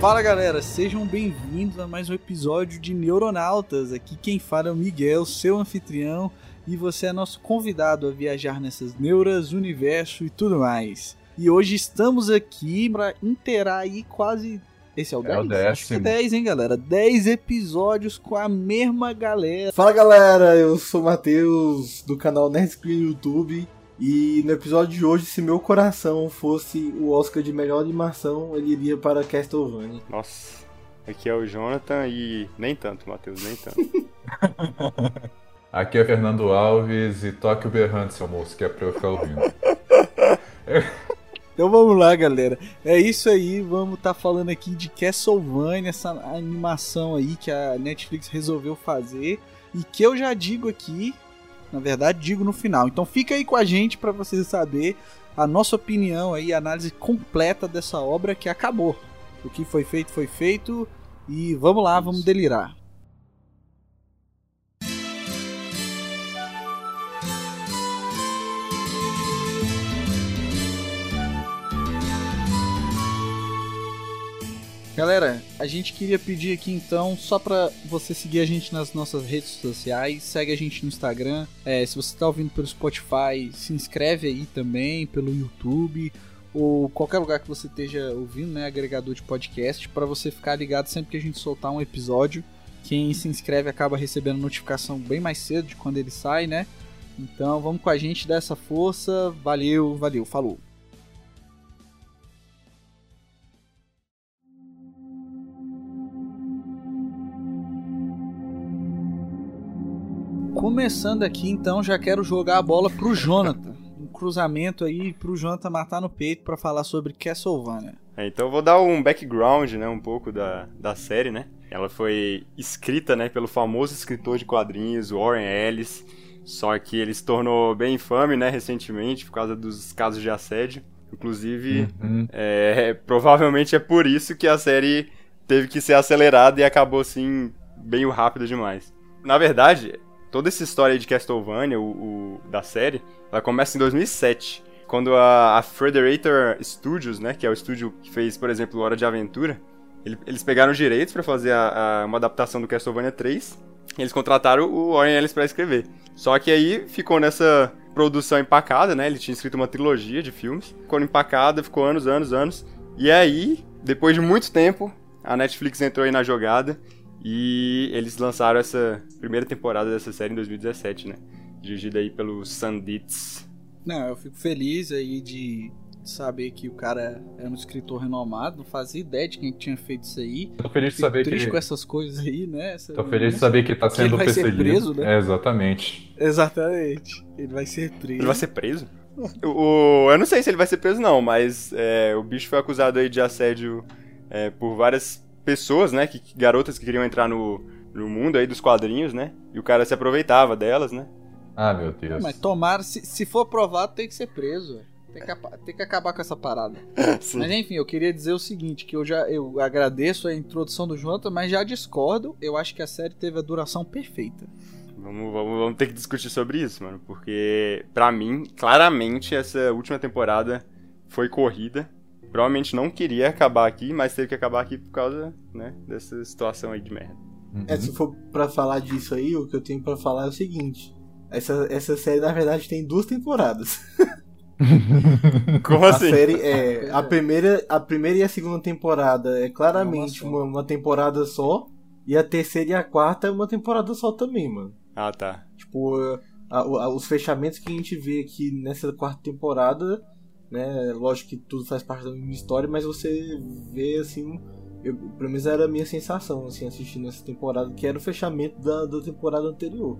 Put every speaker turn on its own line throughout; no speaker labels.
Fala galera, sejam bem-vindos a mais um episódio de Neuronautas. Aqui quem fala é o Miguel, seu anfitrião, e você é nosso convidado a viajar nessas neuras, universo e tudo mais. E hoje estamos aqui para inteirar aí quase. Esse é o 10?
É o décimo.
Acho que é 10, hein, galera? 10 episódios com a mesma galera.
Fala galera, eu sou o Matheus do canal Nerd Screen no YouTube. E no episódio de hoje, se meu coração fosse o Oscar de melhor animação, ele iria para Castlevania.
Nossa, aqui é o Jonathan e nem tanto, Matheus, nem tanto.
Aqui é Fernando Alves e toque o berrante, seu moço, que é pra eu ficar ouvindo.
Então vamos lá, galera. É isso aí, vamos estar falando aqui de Castlevania, essa animação aí que a Netflix resolveu fazer e que eu já digo aqui, na verdade, digo no final. Então fica aí com a gente para você saber a nossa opinião aí, a análise completa dessa obra que acabou. O que foi feito foi feito e vamos lá, vamos delirar. Galera, a gente queria pedir aqui então, só pra você seguir a gente nas nossas redes sociais, segue a gente no Instagram. É, se você tá ouvindo pelo Spotify, se inscreve aí também, pelo YouTube, ou qualquer lugar que você esteja ouvindo, né, agregador de podcast, para você ficar ligado sempre que a gente soltar um episódio. Quem se inscreve acaba recebendo notificação bem mais cedo de quando ele sai, né? Então vamos com a gente dessa força. Valeu, valeu, falou. Começando aqui, então, já quero jogar a bola pro Jonathan. Um cruzamento aí pro Jonathan matar no peito para falar sobre Castlevania.
É, então eu vou dar um background, né, um pouco da, da série, né? Ela foi escrita, né, pelo famoso escritor de quadrinhos, Warren Ellis, só que ele se tornou bem infame, né, recentemente, por causa dos casos de assédio. Inclusive,
Uhum.
é, provavelmente é por isso que a série teve que ser acelerada e acabou, assim, bem rápido demais. Na verdade, toda essa história de Castlevania, o, o- da série, ela começa em 2007, quando a, a Frederator Studios, né, que é o estúdio que fez, por exemplo, Hora de Aventura, ele- eles pegaram os direitos pra fazer a- a- uma adaptação do Castlevania 3, e eles contrataram o Warren Ellis pra escrever. Só que aí ficou nessa produção empacada, né, ele tinha escrito uma trilogia de filmes, ficou empacada, ficou anos, anos, anos, e aí, depois de muito tempo, a Netflix entrou aí na jogada, e eles lançaram essa primeira temporada dessa série em 2017, né? Dirigida aí pelo Sanditz.
Não, eu fico feliz aí de saber que o cara é um escritor renomado. Não fazia ideia de quem tinha feito isso aí.
Tô feliz de saber
triste
que.
com essas coisas aí, né? Essa-
Tô feliz de saber que tá sendo
ele vai ser
perseguido.
preso, né?
É, exatamente.
Exatamente. Ele vai ser preso.
Ele vai ser preso? O, o- eu não sei se ele vai ser preso, não, mas é, o bicho foi acusado aí de assédio é, por várias pessoas, né? Que, garotas que queriam entrar no, no mundo aí dos quadrinhos, né? E o cara se aproveitava delas, né?
Ah, meu Deus.
Mas tomara, se, se for provado, tem que ser preso. Tem que, tem que acabar com essa parada.
Sim.
Mas enfim, eu queria dizer o seguinte, que eu já eu agradeço a introdução do Jonathan, mas já discordo. Eu acho que a série teve a duração perfeita.
Vamos, vamos, vamos ter que discutir sobre isso, mano. Porque, pra mim, claramente, essa última temporada foi corrida. Provavelmente não queria acabar aqui, mas teve que acabar aqui por causa, né, dessa situação aí de merda.
Uhum.
É, se for pra falar disso aí, o que eu tenho pra falar é o seguinte. Essa, essa série, na verdade, tem duas temporadas.
Como
A
assim?
série é. A primeira, a primeira e a segunda temporada é claramente
uma,
uma temporada só. E a terceira e a quarta é uma temporada só também, mano.
Ah, tá.
Tipo, a- a- os fechamentos que a gente vê aqui nessa quarta temporada, né? Lógico que tudo faz parte da mesma história, mas você vê assim. Eu, pelo menos era a minha sensação, assim, assistindo essa temporada, que era o fechamento da, da temporada anterior.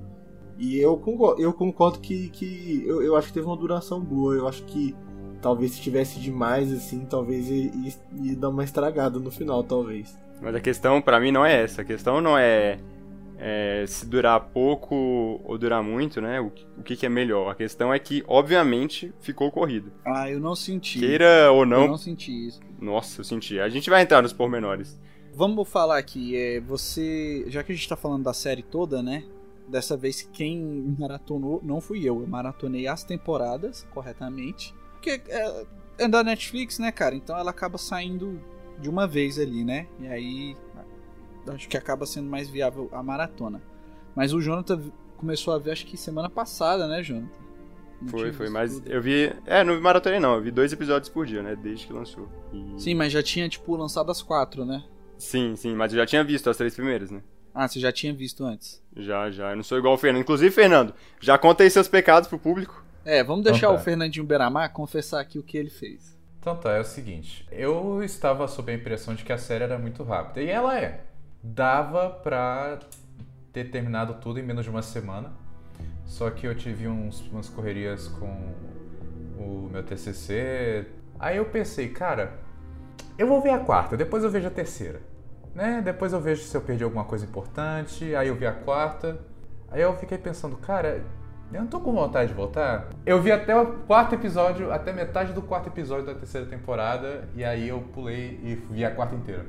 E eu concordo, eu concordo que, que eu, eu acho que teve uma duração boa. Eu acho que talvez se tivesse demais, assim, talvez ia, ia- ia dar uma estragada no final, talvez.
Mas a questão pra mim não é essa. A questão não é é, se durar pouco ou durar muito, né? O, o que, que é melhor? A questão é que, obviamente, ficou corrido.
Ah, eu não senti.
Queira ou
Eu
não.
não senti isso.
Nossa, eu senti. A gente vai entrar nos pormenores.
Vamos falar aqui, é, você. Já que a gente tá falando da série toda, né? Dessa vez quem maratonou não fui eu. Eu maratonei as temporadas corretamente. Porque é, é da Netflix, né, cara? Então ela acaba saindo de uma vez ali, né? E aí acho que acaba sendo mais viável a maratona. Mas o Jonathan começou a ver, acho que semana passada, né, Jonathan? Não
Foi, foi. Mas
tudo.
eu vi. É, não vi maratonei não. Eu vi dois episódios por dia, né? Desde que lançou. E-
Sim, mas já tinha, tipo, lançado as quatro, né?
Sim, sim. Mas eu já tinha visto as três primeiras, né?
Ah, você já tinha visto antes.
Já, já. Eu não sou igual o Fernando. Inclusive, Fernando, já contei seus pecados pro público.
É, vamos deixar
Então tá.
o Fernandinho Beramar confessar aqui o que ele fez.
Então tá, é o seguinte. Eu estava sob a impressão de que a série era muito rápida. E ela é. Dava pra ter terminado tudo em menos de uma semana. Só que eu tive uns, umas correrias com o meu TCC. Aí eu pensei, cara, eu vou ver a quarta, depois eu vejo a terceira. Né? Depois eu vejo se eu perdi alguma coisa importante. Aí eu vi a quarta. Aí eu fiquei pensando, cara, eu não tô com vontade de voltar. Eu vi até o quarto episódio, até metade do quarto episódio da terceira temporada, e aí eu pulei e vi a quarta inteira.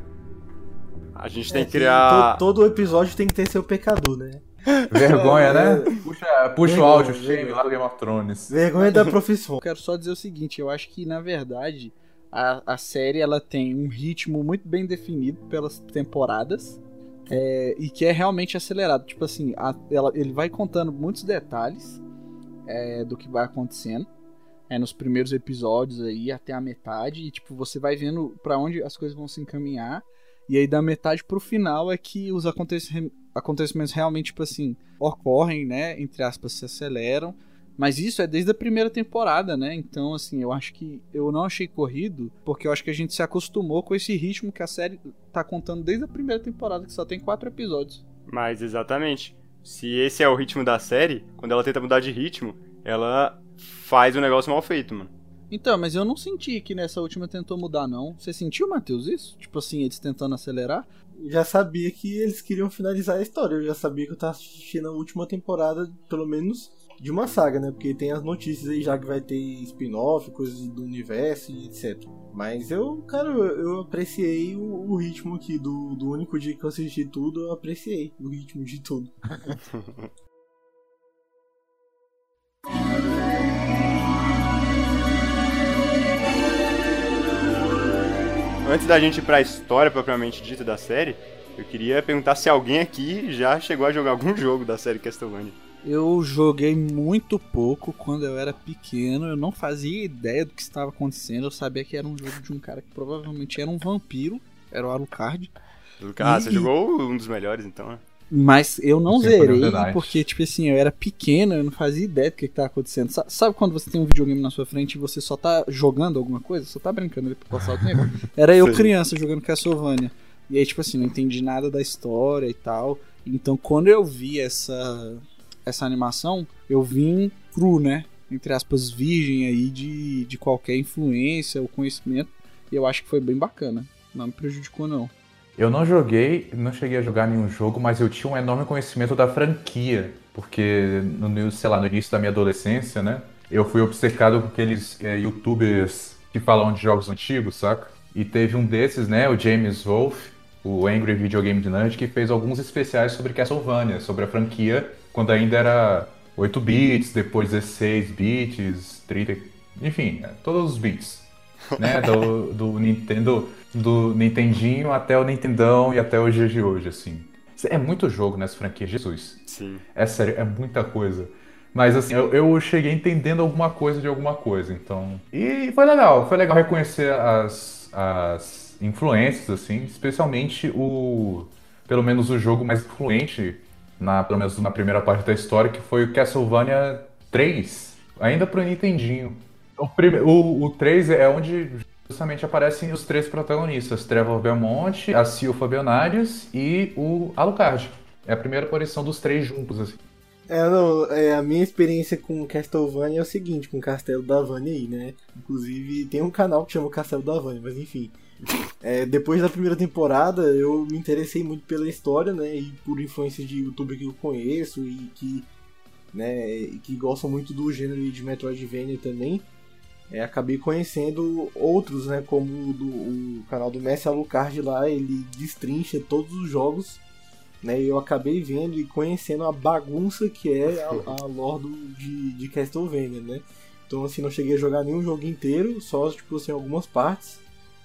A gente
É
tem que
que
criar.
to- todo episódio tem que ter seu pecador, né?
Vergonha, né? Puxa, puxa o
Vergonha,
áudio, shame lá do Game of Thrones.
Vergonha da profissão.
Eu quero só dizer o seguinte, eu acho que na verdade a, a série ela tem um ritmo muito bem definido pelas temporadas é, e que é realmente acelerado. Tipo assim, a- ela- ele vai contando muitos detalhes é, do que vai acontecendo é, nos primeiros episódios aí até a metade e tipo você vai vendo pra onde as coisas vão se encaminhar e aí da metade pro final é que os aconteci- acontecimentos realmente tipo assim ocorrem, né? Entre aspas se aceleram mas isso é desde a primeira temporada, né? Então, assim, eu acho que eu não achei corrido, porque eu acho que a gente se acostumou com esse ritmo que a série tá contando desde a primeira temporada, que só tem quatro episódios.
Mas exatamente. Se esse é o ritmo da série, quando ela tenta mudar de ritmo, ela faz o negócio mal feito, mano.
Então, mas eu não senti que nessa última tentou mudar, não. Você sentiu, Matheus, isso? Tipo assim, eles tentando acelerar?
já sabia que eles queriam finalizar a história. Eu já sabia que eu tava assistindo a última temporada, pelo menos, de uma saga, né? Porque tem as notícias aí já que vai ter spin-off, coisas do universo e etc. Mas eu, cara, eu, apreciei o, o ritmo aqui do, do único dia que eu assisti tudo, eu apreciei o ritmo de tudo.
Antes da gente ir pra história propriamente dita da série, eu queria perguntar se alguém aqui já chegou a jogar algum jogo da série Castlevania.
Eu joguei muito pouco quando eu era pequeno, eu não fazia ideia do que estava acontecendo, eu sabia que era um jogo de um cara que provavelmente era um vampiro, era o Alucard.
Ah, você
E-
jogou um dos melhores então, né?
Mas eu não
Symphony of
zerei
the Night.
porque, tipo assim, eu era pequeno, eu não fazia ideia do que, que tava acontecendo. Sa- Sabe quando você tem um videogame na sua frente e você só tá jogando alguma coisa? Só tá brincando ali pra passar o tempo? Era eu criança jogando Castlevania. E aí, tipo assim, não entendi nada da história e tal. Então, quando eu vi essa, essa animação, eu vim cru, né? Entre aspas, virgem aí de, de qualquer influência ou conhecimento. E eu acho que foi bem bacana. Não me prejudicou, não.
Eu não joguei, não cheguei a jogar nenhum jogo, mas eu tinha um enorme conhecimento da franquia, porque no, sei lá, no início da minha adolescência, né, eu fui obcecado com aqueles é, youtubers que falam de jogos antigos, saca? E teve um desses, né, o James Wolf, o Angry Video Game Nerd, que fez alguns especiais sobre Castlevania, sobre a franquia, quando ainda era 8 bits, depois 16 bits, 30, enfim, é, todos os bits né, do, do Nintendo, do Nintendinho até o Nintendão e até os dias de hoje, assim. É muito jogo nessa franquia, Jesus.
Sim.
É sério, é muita coisa. Mas assim, eu, eu cheguei entendendo alguma coisa de alguma coisa, então. E foi legal, foi legal reconhecer as, as influências, assim, especialmente o. Pelo menos o jogo mais influente, na, pelo menos na primeira parte da história, que foi o Castlevania 3, ainda pro Nintendinho. O, prime... o, o 3 é onde justamente aparecem os três protagonistas: Trevor Belmont, a Sil Fabionarius e o Alucard. É a primeira aparição dos três juntos, assim.
É, não, é, a minha experiência com Castlevania é o seguinte, com o Castelo da Vânia aí, né? Inclusive, tem um canal que chama Castelo da Vânia, mas enfim. É, depois da primeira temporada, eu me interessei muito pela história, né? E por influência de youtuber que eu conheço e que, né, que gostam muito do gênero de Metroidvania também. É, acabei conhecendo outros, né? Como o, do, o canal do Messi Alucard lá, ele destrincha todos os jogos. Né, e eu acabei vendo e conhecendo a bagunça que é a, a lore do, de, de Castlevania, né? Então, assim, não cheguei a jogar nenhum jogo inteiro, só, tipo assim, algumas partes.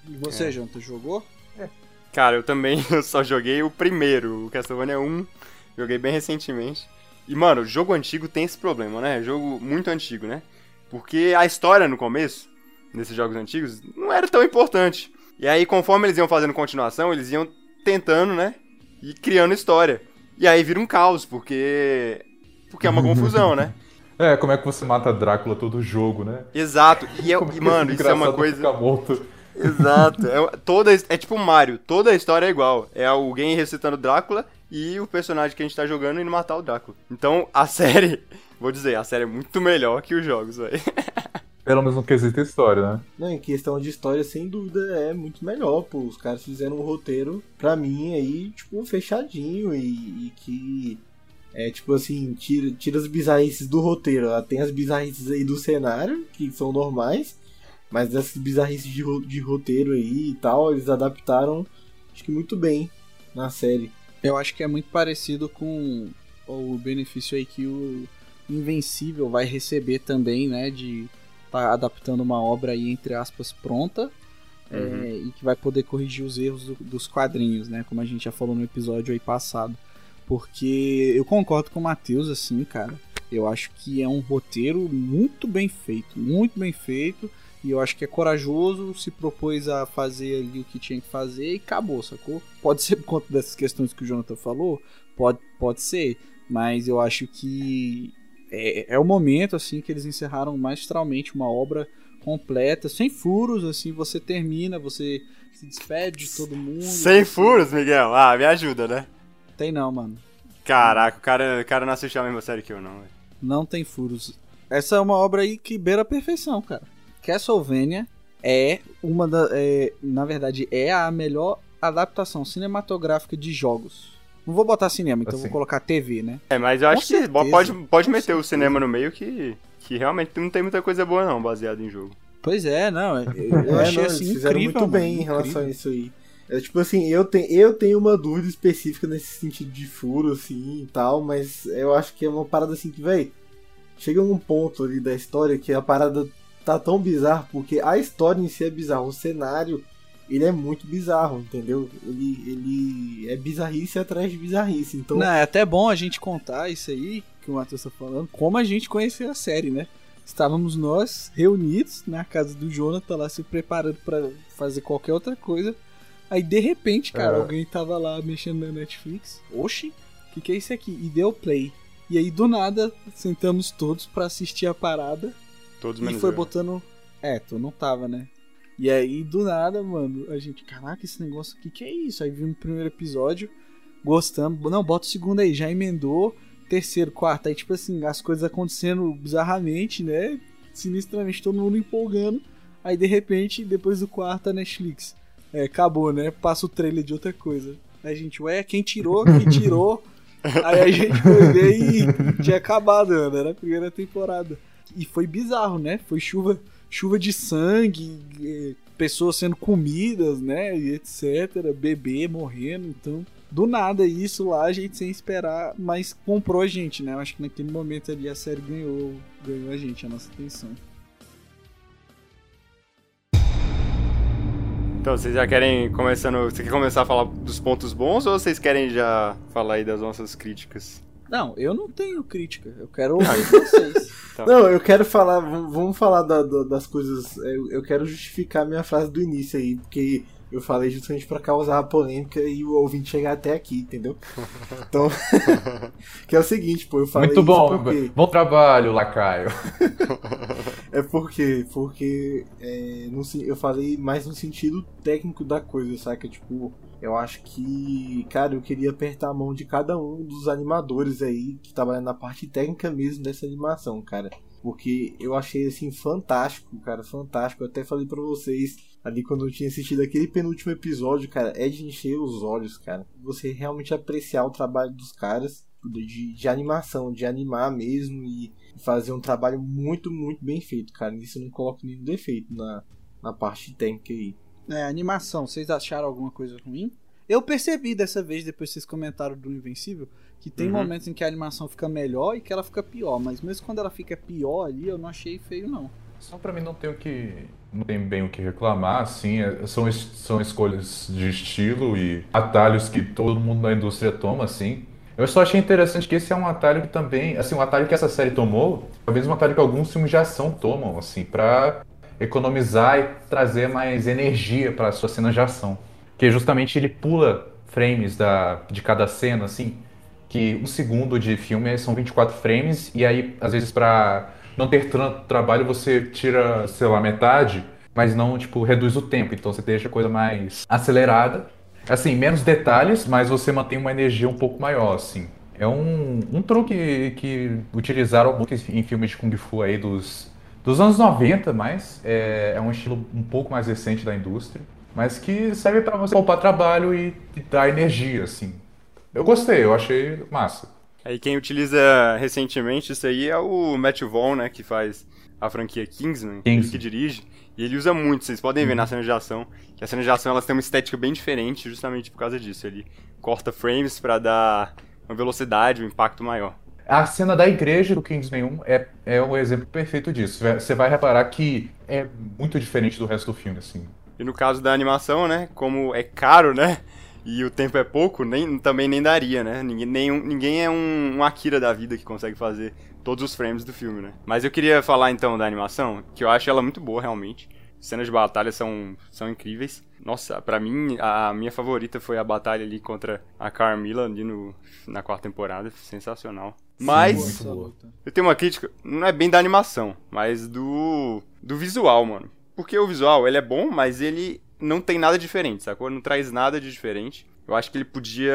E você, é. Janta, jogou?
É. Cara, eu também eu só joguei o primeiro, o Castlevania 1. Joguei bem recentemente. E, mano, jogo antigo tem esse problema, né? Jogo muito antigo, né? Porque a história no começo, nesses jogos antigos, não era tão importante. E aí, conforme eles iam fazendo continuação, eles iam tentando, né? E criando história. E aí vira um caos, porque. Porque é uma confusão, né?
É, como é que você mata Drácula todo jogo, né?
Exato. E, eu, e mano, isso é uma coisa. Exato. É, toda, é tipo Mario, toda a história é igual. É alguém recitando Drácula e o personagem que a gente tá jogando indo matar o Drácula. Então a série, vou dizer, a série é muito melhor que os jogos, velho.
Pelo menos no quesito história, né?
Não, em questão de história, sem dúvida, é muito melhor, pô. Os caras fizeram um roteiro, pra mim, aí, tipo, fechadinho e, e que. É tipo assim, tira, tira as bizarrices do roteiro. Tem as bizarrices aí do cenário, que são normais. Mas essas bizarrices de, de roteiro aí e tal, eles adaptaram, acho que muito bem na série.
Eu acho que é muito parecido com o benefício aí que o Invencível vai receber também, né? De tá adaptando uma obra aí, entre aspas, pronta. É, uhum. É, e que vai poder corrigir os erros do, dos quadrinhos, né? Como a gente já falou no episódio aí passado. Porque eu concordo com o Matheus, assim, cara. Eu acho que é um roteiro muito bem feito, muito bem feito. E eu acho que é corajoso, se propôs a fazer ali o que tinha que fazer e acabou, sacou? Pode ser por conta dessas questões que o Jonathan falou, pode, pode ser, mas eu acho que é, é o momento assim que eles encerraram magistralmente uma obra completa, sem furos, assim, você termina, você se despede de todo mundo.
Sem furos, Miguel? Ah, me ajuda, né?
Tem não, mano.
Caraca, o cara, o cara não assistiu a mesma série que eu, não.
Não tem furos. Essa é uma obra aí que beira a perfeição, cara. Castlevania é uma da. É, na verdade, é a melhor adaptação cinematográfica de jogos. Não vou botar cinema, então assim. vou colocar TV, né?
É, mas eu Com acho certeza. que pode, pode meter o cinema no meio que, que realmente não tem muita coisa boa, não, baseado em jogo.
Pois é, não. Eu, é, achei não, assim, fizeram incrível,
muito bem
mano,
em relação incrível. a isso aí. É, tipo assim, eu, te, eu tenho uma dúvida específica nesse sentido de furo, assim, e tal, mas eu acho que é uma parada assim que, velho, chega num ponto ali da história que a parada tá tão bizarro porque a história em si é bizarra, o cenário ele é muito bizarro, entendeu? Ele, ele é bizarrice atrás de bizarrice. Então...
Não, é até bom a gente contar isso aí que o Matheus tá falando, como a gente conheceu a série, né? Estávamos nós reunidos na casa do Jonathan lá se preparando para fazer qualquer outra coisa. Aí de repente, cara, é. alguém tava lá mexendo na Netflix. Oxi, o que, que é isso aqui? E deu play. E aí do nada sentamos todos para assistir a parada.
Todos
E foi botando. É, tu não tava, né? E aí, do nada, mano, a gente, caraca, esse negócio aqui, que é isso? Aí vimos o primeiro episódio, gostamos. Não, bota o segundo aí, já emendou. Terceiro, quarto, aí tipo assim, as coisas acontecendo bizarramente, né? Sinistramente, todo mundo empolgando. Aí de repente, depois do quarto, a Netflix. É, acabou, né? Passa o trailer de outra coisa. Aí a gente, ué, quem tirou? Quem tirou? aí a gente foi ver e tinha acabado, mano. Era a primeira temporada. E foi bizarro, né? Foi chuva, chuva de sangue, pessoas sendo comidas, né? E etc. Bebê morrendo. Então, do nada isso lá, a gente sem esperar, mas comprou a gente, né? Eu acho que naquele momento ali a série ganhou, ganhou a gente, a nossa atenção.
Então, vocês já querem começando. Você quer começar a falar dos pontos bons ou vocês querem já falar aí das nossas críticas?
Não, eu não tenho crítica. Eu quero ouvir vocês.
Tá. Não, eu quero falar. Vamos falar da, da, das coisas. Eu, eu quero justificar minha frase do início aí, porque eu falei justamente para causar a polêmica e o ouvinte chegar até aqui, entendeu? Então, que é o seguinte, pô, eu falei
Muito bom, porque... bom trabalho, Lacaio.
é porque, porque é, no, eu falei mais no sentido técnico da coisa, saca? Tipo, eu acho que, cara, eu queria apertar a mão de cada um dos animadores aí que trabalham na parte técnica mesmo dessa animação, cara. Porque eu achei assim fantástico, cara, fantástico. Eu até falei para vocês ali quando eu tinha assistido aquele penúltimo episódio, cara, é de encher os olhos, cara. Você realmente apreciar o trabalho dos caras de, de animação, de animar mesmo e fazer um trabalho muito, muito bem feito, cara. Isso eu não coloco nenhum defeito na, na parte técnica aí.
É, animação, vocês acharam alguma coisa ruim? Eu percebi dessa vez, depois que vocês comentaram do Invencível, que tem
Uhum.
momentos em que a animação fica melhor e que ela fica pior, mas mesmo quando ela fica pior ali, eu não achei feio, não.
Só pra mim não tem o que. Não tem bem o que reclamar, assim. é- São, são escolhas de estilo e atalhos que todo mundo na indústria toma, assim. Eu só achei interessante que esse é um atalho que também. Assim, um atalho que essa série tomou, talvez um atalho que alguns filmes de ação tomam, assim, pra economizar e trazer mais energia para suas cenas de ação. Que justamente ele pula frames da, de cada cena, assim, que um segundo de filme são 24 frames, e aí, às vezes, pra não ter tanto trabalho, você tira, sei lá, metade, mas não, tipo, reduz o tempo. Então você deixa a coisa mais acelerada. Assim, menos detalhes, mas você mantém uma energia um pouco maior, assim. É um, um truque que utilizaram muito em filmes de Kung Fu aí dos, dos anos 90, mas é, é um estilo um pouco mais recente da indústria, mas que serve para você poupar trabalho e, e dar energia, assim. Eu gostei, eu achei massa.
Aí quem utiliza recentemente isso aí é o Matt Vaughn, né, que faz a franquia Kingsman,
Kingsman.
que dirige, e ele usa muito, vocês podem ver na cena de ação, que as cenas de ação elas têm uma estética bem diferente justamente por causa disso, ele corta frames pra dar uma velocidade, um impacto maior.
A cena da igreja do Kingsman 1 é, é um exemplo perfeito disso. Você vai reparar que é muito diferente do resto do filme, assim.
E no caso da animação, né, como é caro, né, e o tempo é pouco, nem, também nem daria, né, ninguém, nenhum, ninguém é um, um Akira da vida que consegue fazer todos os frames do filme, né. Mas eu queria falar então da animação, que eu acho ela muito boa realmente. Cenas de batalha são, são incríveis. Nossa, pra mim, a minha favorita foi a batalha ali contra a Carmilla ali no, na quarta temporada. Sensacional. Mas,
luta.
eu tenho uma crítica, não é bem da animação, mas do do visual, mano. Porque o visual, ele é bom, mas ele não tem nada diferente, sacou? Não traz nada de diferente. Eu acho que ele podia,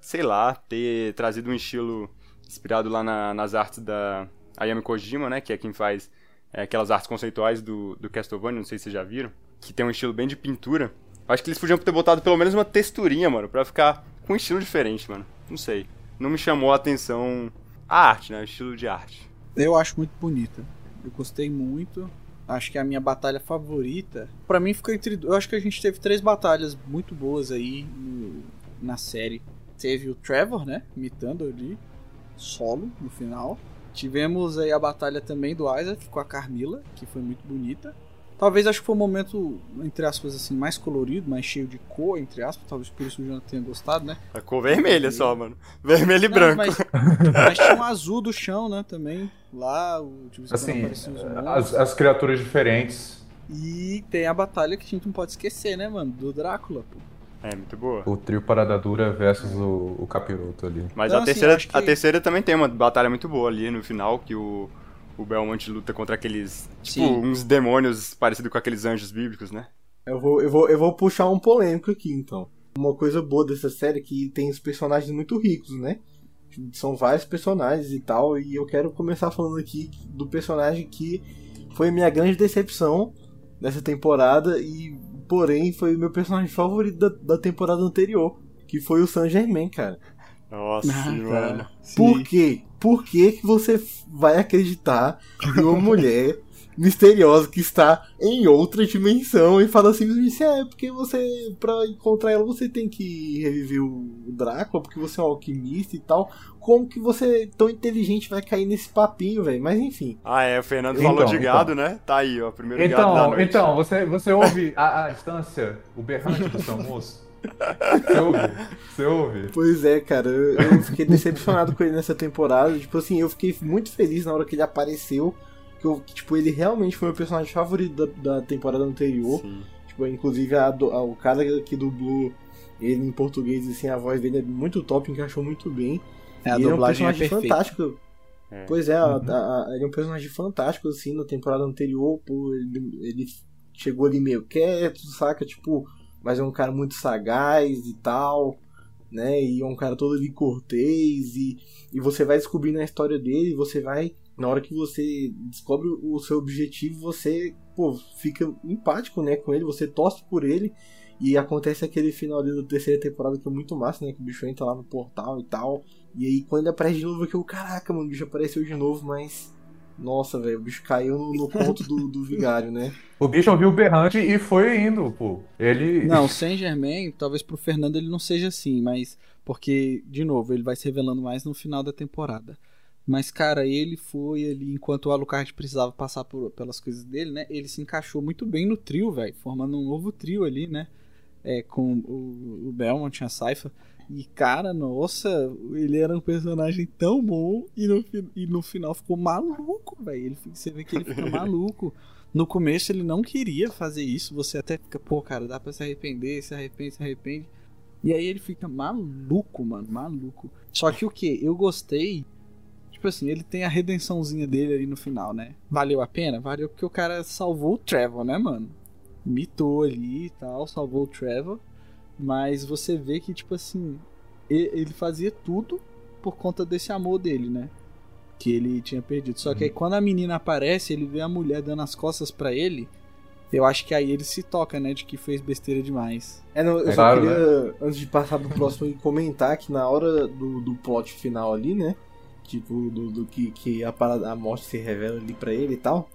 sei lá, ter trazido um estilo inspirado lá na- nas artes da Ayami Kojima, né? Que é quem faz é, aquelas artes conceituais do, do Castlevania, não sei se vocês já viram. Que tem um estilo bem de pintura. Eu acho que eles podiam ter botado pelo menos uma texturinha, mano, pra ficar com um estilo diferente, mano. Não sei. Não me chamou a atenção a arte, né? O estilo de arte.
Eu acho muito bonita. Eu gostei muito. Acho que é a minha batalha favorita. Pra mim ficou entre. Eu acho que a gente teve três batalhas muito boas aí no- na série. Teve o Trevor, né? Imitando ali. Solo no final. Tivemos aí a batalha também do Isaac com a Carmila, que foi muito bonita. Talvez acho que foi um momento, entre aspas, assim, mais colorido, mais cheio de cor, entre aspas. Talvez por isso o Jonathan tenha gostado, né?
A cor vermelha só, mano. Vermelho e
Não,
branco.
Mas, mas tinha um azul do chão, né? Também. Lá, o tipo,
Assim,
apareciam os monstros.
as, as criaturas diferentes.
E tem a batalha que a gente não pode esquecer, né, mano? Do Drácula, pô.
É, muito boa.
O trio Parada Dura versus o, o Capiroto ali.
Mas
Então,
a,
assim,
terceira,
acho que-
a terceira também tem uma batalha muito boa ali no final, que o, o Belmont luta contra aqueles, tipo,
Sim.
uns demônios parecidos com aqueles anjos bíblicos, né?
Eu vou, eu, vou, eu vou puxar um polêmico aqui, então. Uma coisa boa dessa série é que tem os personagens muito ricos, né? São vários personagens e tal, e eu quero começar falando aqui do personagem que foi minha grande decepção nessa temporada, e porém foi o meu personagem favorito da, da temporada anterior, que foi o Saint Germain, cara.
Nossa,
Ah,
mano.
tá.
Por quê? Por que, que você vai acreditar em uma mulher misteriosa que está em outra dimensão e fala simplesmente assim, é porque você, pra encontrar ela, você tem que reviver o Drácula, porque você é um alquimista e tal. Como que você, tão inteligente, vai cair nesse papinho, velho? Mas enfim.
Ah, é, o Fernando
Então,
falou de
então.
gado, né? Tá aí, ó, primeiro gado da
Então,
noite.
então você, você ouve a, a distância, o berrante do seu moço? Você ouve? Você ouve?
Pois é, cara, eu, eu fiquei decepcionado com ele nessa temporada. Tipo assim, eu fiquei muito feliz na hora que ele apareceu. Que, eu, que, tipo, ele realmente foi meu personagem favorito da, da temporada anterior.
Sim.
Tipo, inclusive a do- a- o cara que dublou ele em português, assim, a voz dele é muito top, encaixou muito bem.
É, a
ele é um
dublagem é
personagem
perfeita.
fantástico.
É.
Pois é, a- a- ele é um personagem fantástico, assim, na temporada anterior, pô, ele, ele chegou ali meio quieto, saca? Tipo, mas é um cara muito sagaz e tal, né? E é um cara todo ali cortês, e, e você vai descobrindo a história dele, você vai na hora que você descobre o seu objetivo, você, pô, fica empático, né, com ele, você torce por ele. E acontece aquele final da terceira temporada que é muito massa, né? Que o bicho entra lá no portal e tal. E aí quando aparece de novo, aqui, eu, caraca, mano, o bicho apareceu de novo, mas. Nossa, velho, o bicho caiu no, no ponto do, do vigário, né?
O bicho ouviu o berrante e foi indo, pô. Ele.
Não, Saint Germain, talvez pro Fernando ele não seja assim, mas. Porque, de novo, ele vai se revelando mais no final da temporada. Mas, cara, ele foi ali, enquanto o Alucard precisava passar por, pelas coisas dele, né? Ele se encaixou muito bem no trio, velho. Formando um novo trio ali, né? É, com o, o Belmont, a Saifa. E, cara, nossa, ele era um personagem tão bom e no, e no final ficou maluco, velho. Você vê que ele fica maluco. No começo ele não queria fazer isso, você até fica, pô, cara, dá pra se arrepender, se arrepende, se arrepende. E aí ele fica maluco, mano, maluco. Só que o que? Eu gostei. Tipo assim, ele tem a redençãozinha dele ali no final, né? Valeu a pena? Valeu porque o cara salvou o Trevor, né, mano? Mitou ali e tal, salvou o Trevor. Mas você vê que, tipo assim, ele fazia tudo por conta desse amor dele, né? Que ele tinha perdido. Só que aí quando a menina aparece, ele vê a mulher dando as costas para ele. Eu acho que aí ele se toca, né? De que fez besteira demais.
É, não, eu
É
só
claro,
queria, antes de passar pro próximo, comentar que na hora do, do plot final ali, né? Tipo, do, do que, que a, parada, a morte se revela ali pra ele e tal.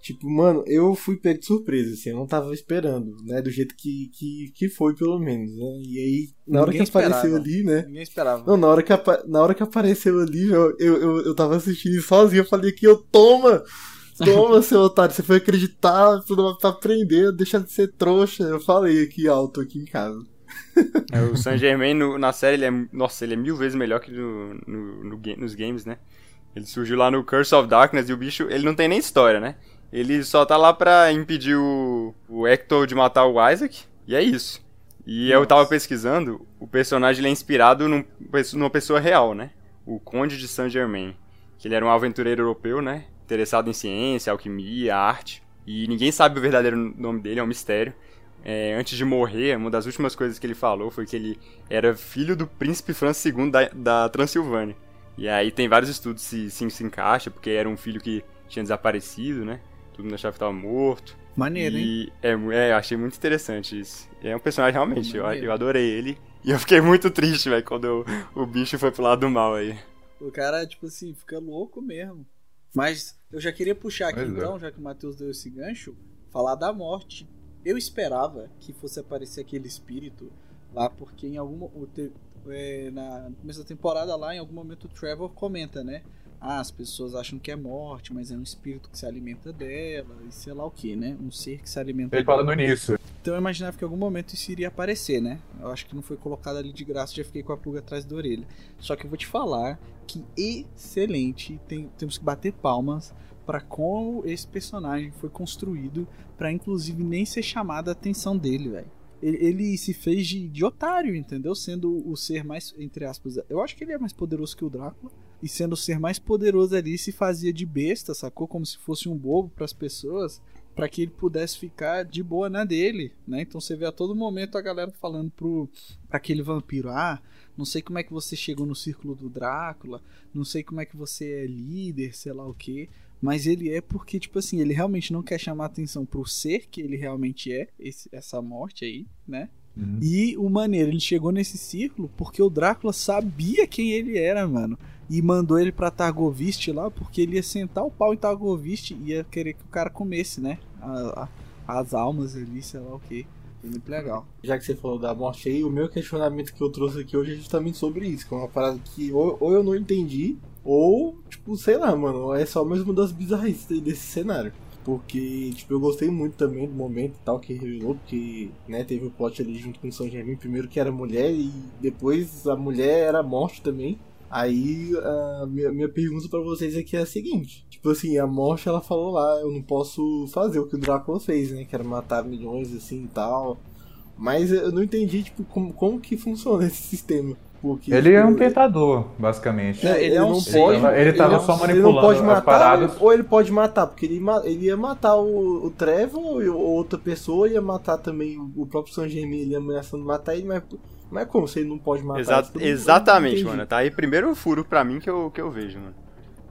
Tipo, mano, eu fui pego de surpresa, assim, eu não tava esperando, né? Do jeito que, que, que foi, pelo menos, né? E aí, na hora
Ninguém
que apareceu
esperava.
ali, né?
Ninguém esperava.
Não, na hora que, na hora que apareceu ali, eu, eu, eu, eu tava assistindo sozinho, eu falei que eu toma! Toma, seu otário, você foi acreditar pra, pra aprender, deixa de ser trouxa. Eu falei aqui alto aqui em casa.
É, o Saint Germain no- na série, ele é, nossa, ele é mil vezes melhor que no, no- no nos games, né? Ele surgiu lá no Curse of Darkness e o bicho, ele não tem nem história, né? Ele só tá lá pra impedir o, o Hector de matar o Isaac, e é isso. E eu tava pesquisando, o personagem é inspirado num, numa pessoa real, né? O Conde de Saint Germain. Que ele era um aventureiro europeu, né? Interessado em ciência, alquimia, arte. E ninguém sabe o verdadeiro nome dele, é um mistério. É, antes de morrer, uma das últimas coisas que ele falou foi que ele era filho do príncipe Francis II da, da Transilvânia. E aí tem vários estudos se, se se encaixa, porque era um filho que tinha desaparecido, né? Todo mundo achava que tava morto.
Maneiro, hein?
E é, mu- é, eu achei muito interessante isso. E é um personagem realmente, eu, eu adorei ele. E eu fiquei muito triste, velho, quando eu- o bicho foi pro lado do mal aí.
O cara, tipo assim, fica louco mesmo. Mas eu já queria puxar aqui
Pois é.
então, já que o Matheus deu esse gancho, falar da morte. Eu esperava que fosse aparecer aquele espírito lá, porque em algum o te- é, na no começo da temporada lá, em algum momento o Trevor comenta, né? Ah, as pessoas acham que é morte, mas é um espírito que se alimenta dela, e sei lá o que, né? Um ser que se alimenta
Ele fala no início.
então eu imaginava que em algum momento isso iria aparecer, né? Eu acho que não foi colocado ali de graça, já fiquei com a pulga atrás da orelha. Só que eu vou te falar que excelente, tem- temos que bater palmas para como esse personagem foi construído para inclusive nem ser chamada a atenção dele, velho. Ele, ele se fez de, de otário, entendeu? Sendo o ser mais, entre aspas, eu acho que ele é mais poderoso que o Drácula. E sendo o ser mais poderoso ali, se fazia de besta, sacou? Como se fosse um bobo para as pessoas para que ele pudesse ficar de boa na dele, né? Então você vê a todo momento a galera falando pro pra aquele vampiro, ah, não sei como é que você chegou no círculo do Drácula, não sei como é que você é líder, sei lá o quê, mas ele é porque tipo assim, ele realmente não quer chamar atenção pro ser que ele realmente é, esse- essa morte aí, né?
Uhum.
E o maneiro, ele chegou nesse círculo porque o Drácula sabia quem ele era, mano. E mandou ele pra Targovist lá porque ele ia sentar o pau em Targovist e ia querer que o cara comesse, né? A- a- as almas ali, sei lá o que. Muito legal.
Já que você falou da morte aí, o meu questionamento que eu trouxe aqui hoje é justamente sobre isso, que é uma parada que ou, ou eu não entendi, ou, tipo, sei lá, mano, é só mesmo das bizarrices desse cenário. Porque, tipo, eu gostei muito também do momento e tal que revelou, porque, né, teve o plot ali junto com o São Germain, primeiro que era mulher e depois a mulher era morte também. Aí, a minha, minha pergunta pra vocês aqui é a seguinte: Tipo assim, a morte ela falou lá, eu não posso fazer o que o Drácula fez, né? Que era matar milhões assim e tal. Mas eu não entendi, tipo, como, como que funciona esse sistema. Porque,
Ele é um
tipo,
tentador, basicamente.
é, ele,
é um
não
ser.
pode.
Ele tava- ele
não-
só
ele
manipulando
pode
as
matar,
paradas.
Ou ele pode matar, porque ele, ele ia matar o, o Trevor ou outra pessoa, ia matar também o, próprio San Germain, ele ameaçando matar ele, mas, mas como se ele não pode matar?
Exa-
não
exatamente, mano. Tá aí primeiro furo pra mim que eu, que eu vejo, mano.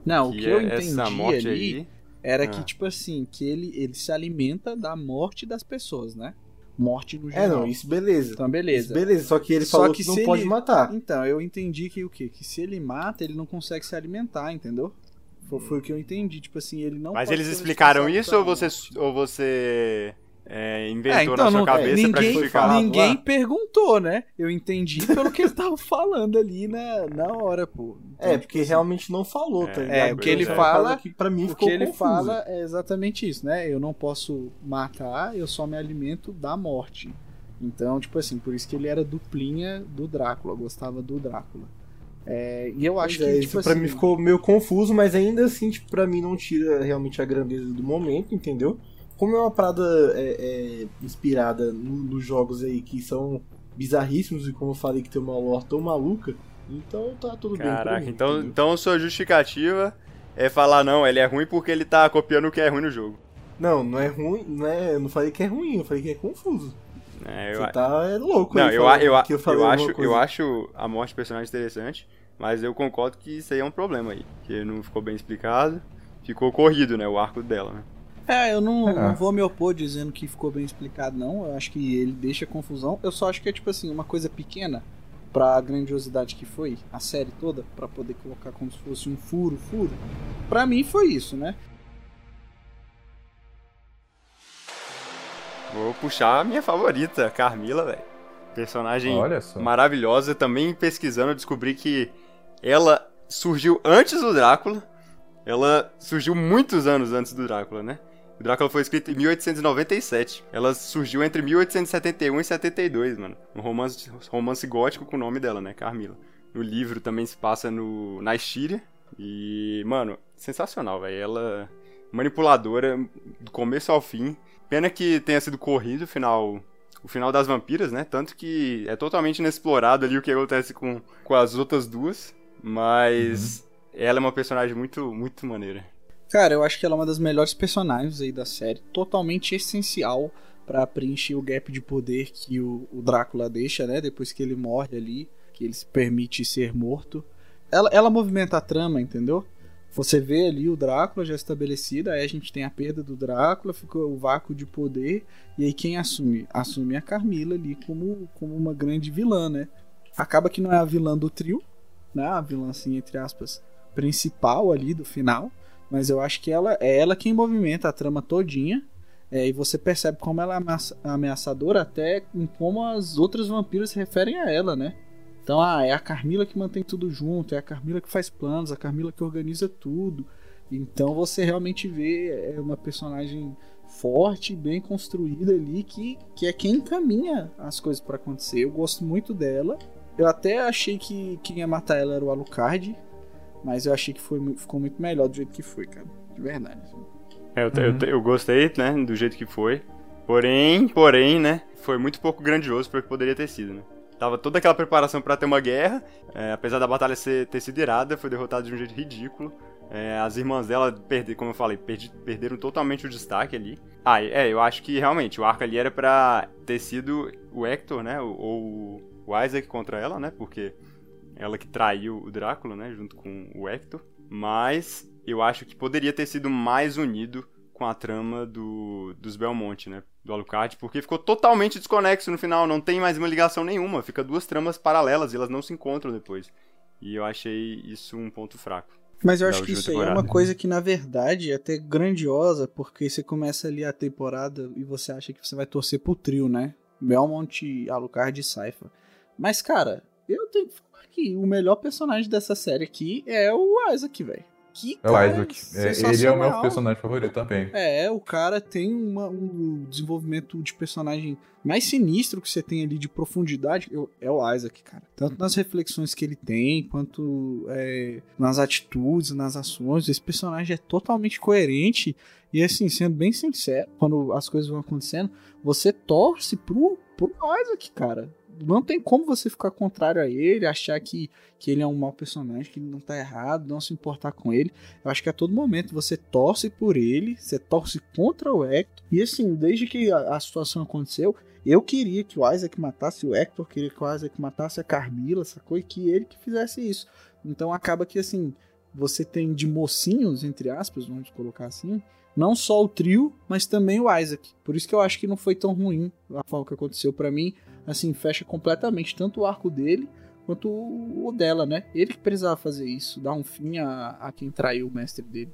Não, o que eu entendi ali
aí.
era
Ah.
que, tipo assim, que ele, ele se alimenta da morte das pessoas, né? Morte no
É,
geral.
não, isso beleza.
Então, beleza.
Isso beleza, só que ele
Só
falou
que
que, não pode
ele-
matar.
Então, eu entendi que o quê? Que se ele mata, ele não consegue se alimentar, entendeu? Foi, foi o que eu entendi. Tipo assim, ele não
Mas
pode
eles explicaram isso ou você, ou você é, inventou
É, então,
na sua
não-
cabeça pra
ninguém,
justificar?
falado
ninguém
lá.
perguntou, né? Eu entendi pelo que ele tava falando ali na, na hora, pô. Então,
É,
tipo
porque
assim,
realmente não falou, tá
É,
ligado?
é, o que ele fala-
que pra mim
O
ficou
que ele
confuso.
fala é exatamente isso, né? Eu não posso matar, eu só me alimento da morte. Então, tipo assim, por isso que ele era duplinha do Drácula, gostava do Drácula. É, e eu acho
Pois é,
que,
isso
tipo
pra
assim,
mim ficou meio confuso, mas ainda assim, tipo, pra mim não tira realmente a grandeza do momento, entendeu? Como é uma parada é, é, inspirada no- nos jogos aí que são bizarríssimos e como eu falei que tem uma lore tão maluca, então tá tudo bem. pra
Caraca, então,
entendeu?
então sua justificativa é falar, não, ele é ruim porque ele tá copiando o que é ruim no jogo.
Não, não é ruim, não é, eu não falei que é ruim, eu falei que é confuso.
É, eu,
Você tá é louco
não, eu, eu, eu,
eu
acho, eu acho a morte do personagem interessante, mas eu concordo que isso aí é um problema aí. Que não ficou bem explicado, ficou corrido, né, o arco dela, né?
É, eu não,
É.
não vou me opor dizendo que ficou bem explicado, não. Eu acho que ele deixa confusão. Eu só acho que é, tipo assim, uma coisa pequena pra grandiosidade que foi a série toda, pra poder colocar como se fosse um furo, furo. Pra mim foi isso, né?
Vou puxar a minha favorita, Carmila, velho. Personagem
Olha só.
maravilhosa. Também pesquisando, eu descobri que ela surgiu antes do Drácula. Ela surgiu muitos anos antes do Drácula, né? O Drácula foi escrito em 1897. Ela surgiu entre 1871 e 72, mano. Um romance, romance gótico com o nome dela, né? Carmila. No livro também se passa no, na Estíria. E, mano, sensacional, velho. Ela manipuladora do começo ao fim. Pena que tenha sido corrido o final, o final das vampiras, né? Tanto que é totalmente inexplorado ali o que acontece com, com as outras duas. Mas ela é uma personagem muito, muito maneira.
Cara, eu acho que ela é uma das melhores personagens aí da série. Totalmente essencial pra preencher o gap de poder que o, o Drácula deixa, né? Depois que ele morre ali, que ele se permite ser morto. Ela, ela movimenta a trama, entendeu? Você vê ali o Drácula já estabelecido, aí a gente tem a perda do Drácula, ficou o vácuo de poder, e aí quem assume? Assume a Carmila ali como, como uma grande vilã, né? Acaba que não é a vilã do trio, né? A vilã, assim, entre aspas, principal ali do final, mas eu acho que ela é ela quem movimenta a trama todinha, é, e você percebe como ela é ameaça- ameaçadora até em como as outras vampiras se referem a ela, né? Então, ah, é a Carmila que mantém tudo junto, é a Carmila que faz planos, a Carmila que organiza tudo. Então você realmente vê é uma personagem forte, bem construída ali, que, que é quem encaminha as coisas pra acontecer. Eu gosto muito dela. Eu até achei que quem ia matar ela era o Alucard, mas eu achei que foi, ficou muito melhor do jeito que foi, cara. De verdade.
É, Eu, eu, eu gostei, né, do jeito que foi. Porém, porém, né, foi muito pouco grandioso para o que poderia ter sido, né. Tava toda aquela preparação pra ter uma guerra, é, apesar da batalha ser, ter sido irada, foi derrotada de um jeito ridículo. É, as irmãs dela, perder, como eu falei, perdi- perderam totalmente o destaque ali. Ah, é, eu acho que realmente o arco ali era pra ter sido o Hector, né, ou, ou o Isaac contra ela, né, porque ela que traiu o Drácula, né, junto com o Hector. Mas eu acho que poderia ter sido mais unido com a trama do, dos Belmonte, né? Do Alucard, porque ficou totalmente desconexo no final, não tem mais uma ligação nenhuma, fica duas tramas paralelas e elas não se encontram depois. E eu achei isso um ponto fraco.
Mas eu acho que isso aí é
temporada.
uma coisa que, na verdade, é até grandiosa, porque você começa ali a temporada e você acha que você vai torcer pro trio, né? Belmont, Alucard e Saifa. Mas, cara, eu tenho que falar que o melhor personagem dessa série aqui é o Isaac, velho. Que
É o
cara
Isaac. É, ele é o meu personagem favorito também.
É, o cara tem uma- um desenvolvimento de personagem mais sinistro que você tem ali de profundidade. eu- É o Isaac, cara. Tanto nas reflexões que ele tem, quanto é, nas atitudes, nas ações. Esse personagem é totalmente coerente. E assim, sendo bem sincero, quando as coisas vão acontecendo, você torce pro, pro Isaac, cara. Não tem como você ficar contrário a ele, achar que, que ele é um mau personagem, que ele não tá errado, não se importar com ele. Eu acho que a todo momento você torce por ele, você torce contra o Hector. E assim, desde que a, a situação aconteceu, eu queria que o Isaac matasse o Hector, queria que o Isaac matasse a Carmila, sacou? E que ele que fizesse isso. Então acaba que assim, você tem de mocinhos, entre aspas, vamos colocar assim, não só o trio, mas também o Isaac. Por isso que eu acho que não foi tão ruim a forma que aconteceu para mim. Assim, fecha completamente tanto o arco dele quanto o dela, né? Ele que precisava fazer isso, dar um fim a, a quem traiu o mestre dele.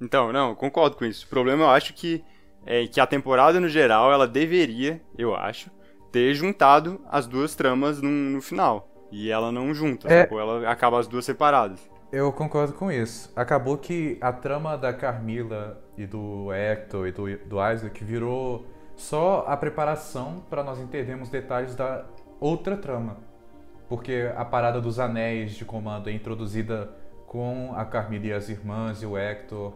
Então, não, concordo com isso. O problema eu acho que é que a temporada no geral ela deveria, eu acho, ter juntado as duas tramas no, no final. E ela não junta, é... ela acaba as duas separadas.
Eu concordo com isso. Acabou que a trama da Carmila e do Hector e do, do Isaac virou só a preparação para nós entendermos detalhes da outra trama. Porque a parada dos anéis de comando é introduzida com a Carmila e as irmãs e o Hector.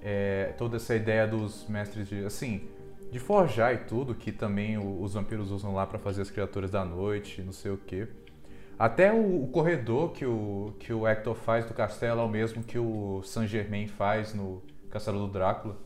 É, toda essa ideia dos mestres de. Assim, de forjar e tudo, que também os vampiros usam lá para fazer as criaturas da noite, não sei o que. Até o, o, corredor que o, que o Hector faz do castelo é o mesmo que o Saint Germain faz no Castelo do Drácula.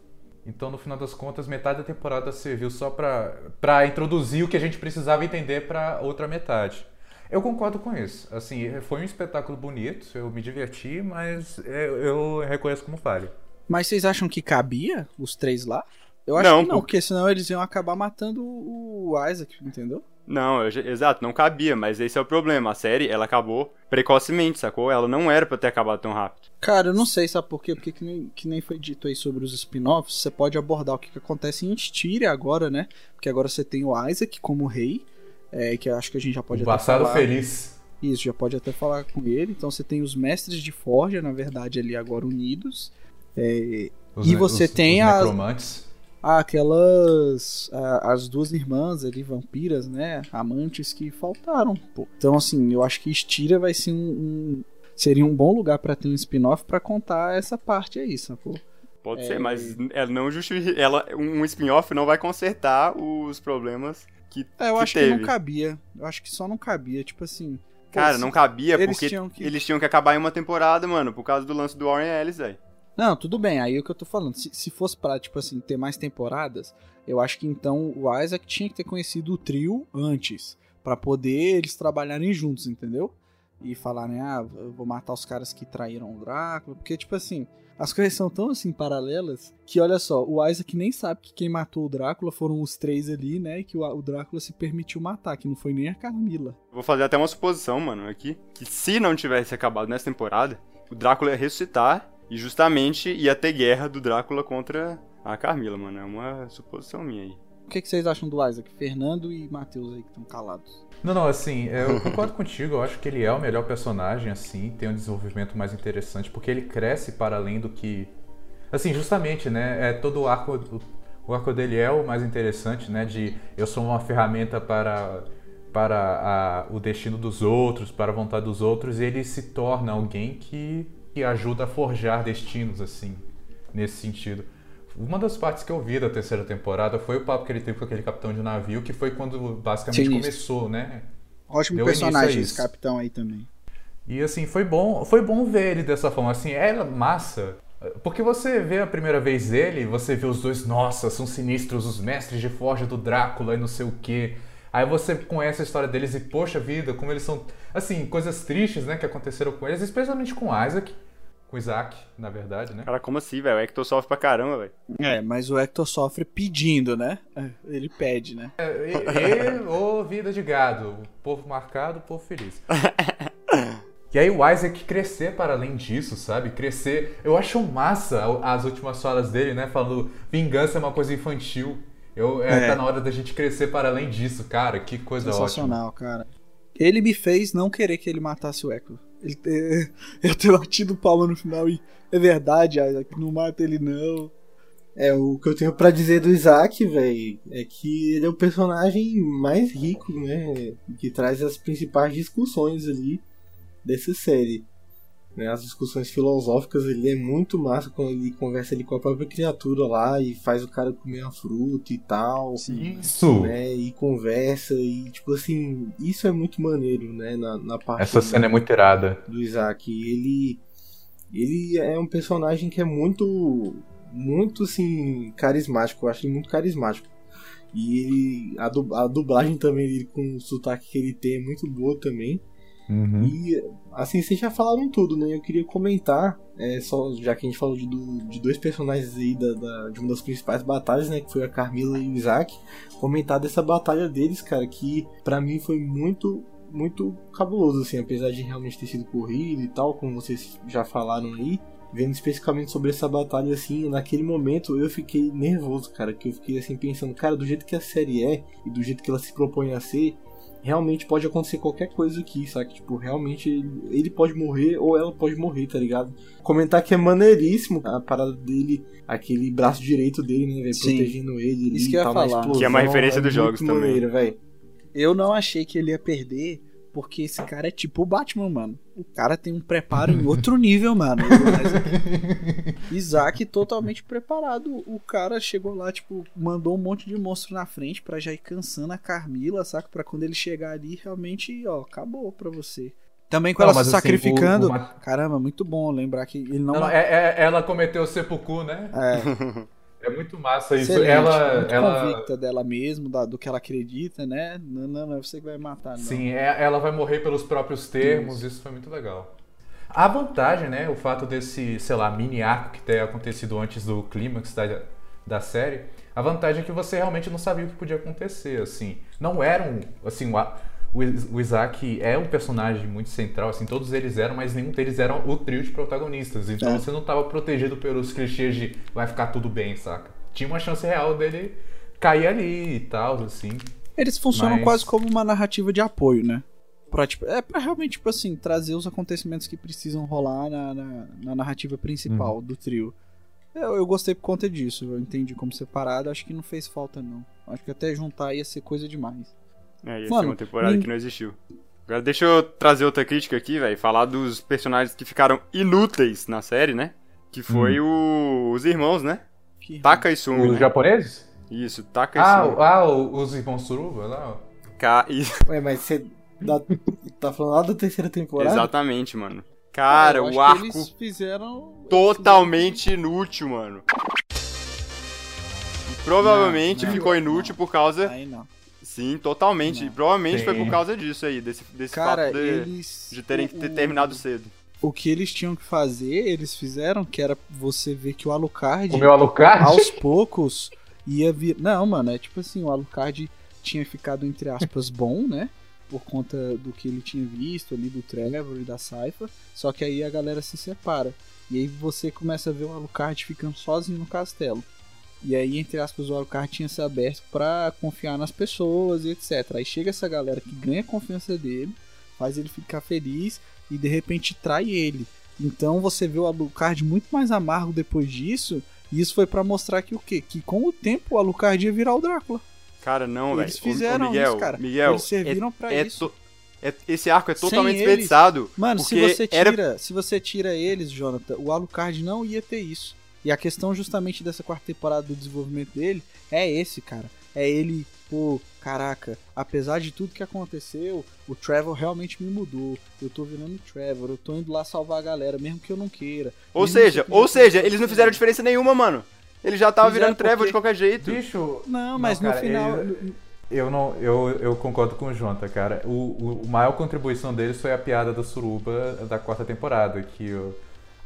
Então, no final das contas, metade da temporada serviu só para introduzir o que a gente precisava entender para outra metade. Eu concordo com isso. Assim, foi um espetáculo bonito, eu me diverti, mas eu, eu reconheço como falha.
Mas vocês acham que cabia os três lá? Eu acho não, que não, porque senão eles iam acabar matando o Isaac, entendeu?
Não, eu, exato, não cabia, mas esse é o problema. A série, ela acabou precocemente, sacou? Ela não era pra ter acabado tão rápido.
Cara, eu não sei, sabe por quê? Porque que nem, que nem foi dito aí sobre os spin-offs, você pode abordar o que, que acontece em Styria agora, né? Porque agora você tem o Isaac como rei, é, que eu acho que a gente já pode
o até passado falar... feliz.
Isso, já pode até falar com ele. Então você tem os mestres de Forja, na verdade, ali agora unidos. É, os, e você os, tem
os
as...
necromantes
aquelas as duas irmãs ali vampiras, né, amantes que faltaram. Pô. Então assim, eu acho que Estira vai ser um, um seria um bom lugar para ter um spin-off para contar essa parte aí, sacou?
Pode é... ser, mas ela não justifica, ela um spin-off não vai consertar os problemas que
É, eu
que
acho
teve.
que não cabia. Eu acho que só não cabia, tipo assim,
Cara, não cabia eles porque tinham que... eles tinham que acabar em uma temporada, mano, por causa do lance do Warren Ellis, velho.
Não, tudo bem, aí é o que eu tô falando. Se, se fosse pra, tipo assim, ter mais temporadas, eu acho que então o Isaac tinha que ter conhecido o trio antes. para poder eles trabalharem juntos, entendeu? E falarem, ah, eu vou matar os caras que traíram o Drácula. Porque, tipo assim, as coisas são tão assim paralelas que, olha só, o Isaac nem sabe que quem matou o Drácula foram os três ali, né? E que o, o Drácula se permitiu matar, que não foi nem a Carmila.
Vou fazer até uma suposição, mano, aqui. Que se não tivesse acabado nessa temporada, o Drácula ia ressuscitar e justamente ia ter guerra do Drácula contra a Carmila, mano. É uma suposição minha aí.
O que, que vocês acham do Isaac? Fernando e Matheus aí que estão calados.
Não, não, assim, eu concordo contigo, eu acho que ele é o melhor personagem, assim, tem um desenvolvimento mais interessante, porque ele cresce para além do que. Assim, justamente, né? É, todo o arco. O arco dele é o mais interessante, né? De eu sou uma ferramenta para, para a, o destino dos outros, para a vontade dos outros, e ele se torna alguém que que ajuda a forjar destinos, assim, nesse sentido. Uma das partes que eu vi da terceira temporada foi o papo que ele teve com aquele capitão de navio, que foi quando basicamente Sim, começou, né?
Ótimo Deu personagem esse capitão aí também.
E assim, foi bom, foi bom ver ele dessa forma, assim, era massa. Porque você vê a primeira vez ele, você vê os dois, nossa, são sinistros, os mestres de forja do Drácula e não sei o quê. Aí você conhece a história deles e, poxa vida, como eles são. Assim, coisas tristes, né, que aconteceram com eles, especialmente com Isaac. Com Isaac, na verdade, né?
Cara, como assim, velho? O Hector sofre pra caramba, velho.
É, mas o Hector sofre pedindo, né? É, ele pede, né?
É, e, e ô, vida de gado. O povo marcado, o povo feliz. E aí o Isaac crescer para além disso, sabe? Crescer. Eu acho massa as últimas falas dele, né? Falando vingança é uma coisa infantil. Eu, é, é. Tá na hora da gente crescer para além disso, cara. Que coisa
Sensacional, ótima. cara. Ele me fez não querer que ele matasse o Echo. Ele ter, eu ter batido palma no final e é verdade, Isaac, não mata ele não. É, o que eu tenho para dizer do Isaac, velho, é que ele é o personagem mais rico, né? Que traz as principais discussões ali dessa série né, as discussões filosóficas ele é muito massa quando ele conversa ali com a própria criatura lá e faz o cara comer a fruta e tal.
Isso!
Né, e conversa e tipo assim, isso é muito maneiro, né, na, na parte
Essa cena do, é muito irada.
Do Isaac, ele ele é um personagem que é muito muito assim carismático, eu acho ele muito carismático. E ele, a, dublagem também dele com o sotaque que ele tem é muito boa também.
Uhum.
E assim, vocês já falaram tudo, né? Eu queria comentar, é, só, já que a gente falou de, do- de dois personagens aí da, da- de uma das principais batalhas, né? Que foi a Carmila e o Isaac. Comentar dessa batalha deles, cara, que pra mim foi muito, muito cabuloso, assim, apesar de realmente ter sido corrido e tal, como vocês já falaram aí. Vendo especificamente sobre essa batalha, assim, naquele momento eu fiquei nervoso, cara. Que eu fiquei assim pensando, cara, do jeito que a série é e do jeito que ela se propõe a ser, realmente pode acontecer qualquer coisa aqui, sabe? Tipo, realmente ele, ele pode morrer ou ela pode morrer, tá ligado? Comentar que é maneiríssimo a parada dele, aquele braço direito dele, né, velho?
Sim.
Protegendo ele.
Isso que eu ia falar.
explosão,
Que é uma referência dos
muito
jogos também.
maneiro, velho.
Eu não achei que ele ia perder, porque esse cara é tipo o Batman, mano. O cara tem um preparo em outro nível, mano. Mas- Isaac totalmente preparado. O cara chegou lá, tipo, mandou um monte de monstro na frente pra já ir cansando a Carmila, saca? Pra quando ele chegar ali, realmente, ó, acabou pra você. Também com
Não,
ela se
assim,
sacrificando.
o- o Ma-
Caramba, muito bom lembrar que ele não.
Não, é- é- ela cometeu seppuku, né?
É,
É muito massa isso.
excelente,
ela,
muito
ela,
convicta dela mesmo, da- do que ela acredita, né? Não, não, não é você que vai matar, não.
Sim, é- ela vai morrer pelos próprios termos, isso foi muito legal. A vantagem, né, o fato desse, sei lá, mini arco que ter acontecido antes do clímax da, da série, a vantagem é que você realmente não sabia o que podia acontecer, assim. Não eram, assim, o, a- o Is- o Isaac é um personagem muito central, assim, todos eles eram, mas nenhum deles eram o trio de protagonistas. Então
É.
você não estava protegido pelos clichês de vai ficar tudo bem, saca? Tinha uma chance real dele cair ali e tal, assim.
Eles funcionam
Mas-
quase como uma narrativa de apoio, né? Pra, tipo, é pra realmente, tipo assim, trazer os acontecimentos que precisam rolar na, na, na narrativa principal
Uhum.
do trio. Eu, eu gostei por conta disso, eu entendi como separado, acho que não fez falta não. Acho que até juntar ia ser coisa demais.
É, ia ser
Mano,
uma temporada
nin-
que não existiu. Agora deixa eu trazer outra crítica aqui, velho. Falar dos personagens que ficaram inúteis na série, né? Que foi o- os irmãos, né?
Que
Taka e Sumi,
Os
né?
japoneses?
Isso, Taka e
Ah,
Sumi.
ah, os irmãos Suruba lá, ó.
Ka- e-
Ué, mas você dá- tá falando lá da terceira temporada?
Exatamente, mano. Cara,
eu acho
o
que
arco
eles fizeram
totalmente inútil, mano. E provavelmente
Não, não,
ficou
não.
inútil por causa. Sim, totalmente.
Não.
E provavelmente foi
Sim.
por causa disso aí, desse, desse
Cara,
fato de,
eles
de terem que ter
o-
terminado cedo.
O que eles tinham que fazer, eles fizeram, que era você ver que o Alucard
O meu Alucard?
aos poucos ia vir. Não, mano, é tipo assim, o Alucard tinha ficado, entre aspas, bom, né? Por conta do que ele tinha visto ali do Trevor e da Saifa. Só que aí a galera se separa. E aí você começa a ver o Alucard ficando sozinho no castelo. E aí, entre aspas, o Alucard tinha se aberto pra confiar nas pessoas e etc. Aí chega essa galera que ganha a confiança dele, faz ele ficar feliz e de repente trai ele. Então você vê o Alucard muito mais amargo depois disso. E isso foi pra mostrar que o quê? Que com o tempo o Alucard ia virar o Drácula.
Cara, não, velho.
Eles
Ô- ô,
fizeram
Miguel,
isso, cara.
Miguel,
Eles serviram pra
é
isso.
to- é- esse arco é totalmente
eles-
desperdiçado.
Mano, se você
era-
tira, se você tira eles, Jonathan, o Alucard não ia ter isso. E a questão justamente dessa quarta temporada do desenvolvimento dele é esse, cara. É ele, pô, caraca, apesar de tudo que aconteceu, o Trevor realmente me mudou. Eu tô virando Trevor, eu tô indo lá salvar a galera, mesmo que eu não queira.
Ou seja,
que eu
ou seja, eles não fizeram diferença nenhuma, mano. Ele já tava
Fizeram
virando Trevor
porque-
de qualquer jeito.
Bicho,
Não, mas
Não,
no
cara,
final.
ele- eu não, eu, eu concordo com o Jonta, cara. O, o, o maior contribuição deles foi a piada do Suruba da quarta temporada, que o,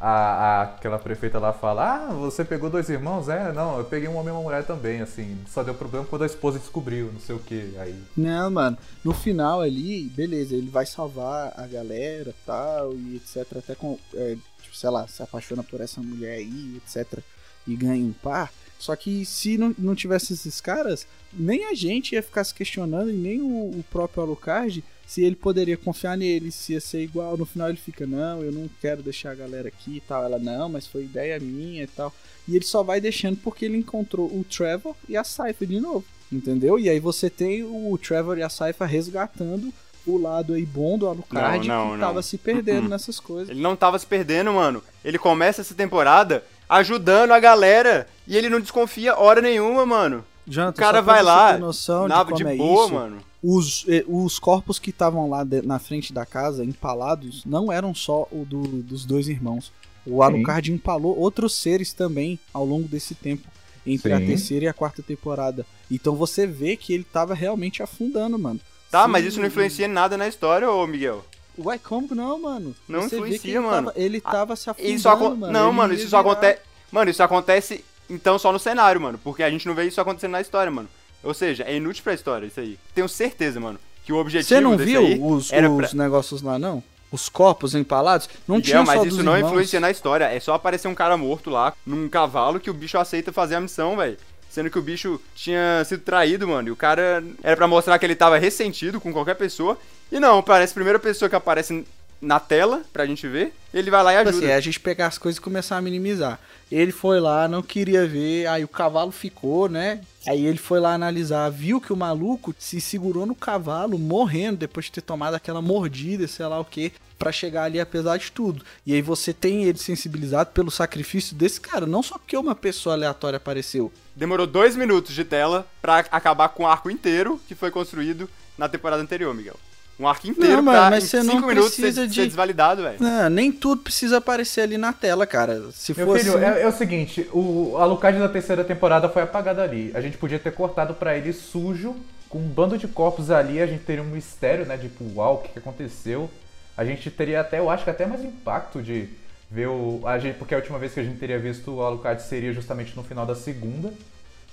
a, a- aquela prefeita lá fala, ah, você pegou dois irmãos? É, não, eu peguei um homem e uma mulher também, assim, só deu problema quando a esposa descobriu, não sei o que, aí...
Não, mano. No final ali, beleza, ele vai salvar a galera tal, e etc. Até com. é, tipo, sei lá, se apaixona por essa mulher aí, etc. E ganha um par. Só que se não, não tivesse esses caras, nem a gente ia ficar se questionando, e nem o, o próprio Alucard, se ele poderia confiar nele, se ia ser igual. No final ele fica, não, eu não quero deixar a galera aqui e tal. Ela, não, mas foi ideia minha e tal. E ele só vai deixando porque ele encontrou o Trevor e a Cypher de novo. Entendeu? E aí você tem o Trevor e a Cypher resgatando o lado aí bom do Alucard
Não, não,
que
não.
tava se perdendo
Uh-uh.
nessas coisas.
Ele não tava se perdendo, mano. Ele começa essa temporada ajudando a galera e ele não desconfia hora nenhuma, mano.
Jonathan,
o cara vai lá,
noção
Na,
de como
de
é
boa,
isso,
mano.
Os, eh, os corpos que estavam lá de- na frente da casa, empalados, não eram só o do- dos dois irmãos. O Alucard empalou outros seres também ao longo desse tempo, entre a
Sim.
terceira e a quarta temporada. Então você vê que ele tava realmente afundando, mano.
Tá,
Sim.
mas isso não influencia em nada na história, ô Miguel.
Ué, como não, mano?
Não
Você vê que
influencia,
ele
mano.
Tava, ele tava se afundando,
Isso acon-
mano.
Não,
Ele
mano, isso só
virar-
acontece. Mano, isso acontece então só no cenário, mano. Porque a gente não vê isso acontecendo na história, mano. Ou seja, é inútil pra história isso aí. Tenho certeza, mano, que o objetivo
Você não viu os,
era
os
pra...
negócios lá, não? Os corpos empalados? Não
Miguel,
tinha
mas
só
isso não
irmãos.
influencia na história. É só aparecer um cara morto lá, num cavalo, que o bicho aceita fazer a missão, velho. Sendo que o bicho tinha sido traído, mano. E o cara era pra mostrar que ele tava ressentido com qualquer pessoa. E não, parece a primeira pessoa que aparece na tela pra gente ver. Ele vai lá e
Tipo
ajuda.
assim, é a gente pegar as coisas e começar a minimizar. Ele foi lá, não queria ver, aí o cavalo ficou, né? Aí ele foi lá analisar, viu que o maluco se segurou no cavalo, morrendo depois de ter tomado aquela mordida, sei lá o que, pra chegar ali apesar de tudo. E aí você tem ele sensibilizado pelo sacrifício desse cara, não só porque uma pessoa aleatória apareceu.
Demorou dois minutos de tela pra acabar com o arco inteiro que foi construído na temporada anterior, Miguel. Um arco inteiro
Não, mano,
pra
mas
em
você
cinco
não
minutos ser,
precisa de-
ser desvalidado, velho.
Nem tudo precisa aparecer ali na tela, cara. Se
Meu
fosse.
filho, é, é o seguinte, o Alucard da terceira temporada foi apagado ali. A gente podia ter cortado pra ele sujo, com um bando de corpos ali, a gente teria um mistério, né? Tipo, uau, o que, que aconteceu? A gente teria até, eu acho que até mais impacto de ver o. A gente, porque a última vez que a gente teria visto o Alucard seria justamente no final da segunda.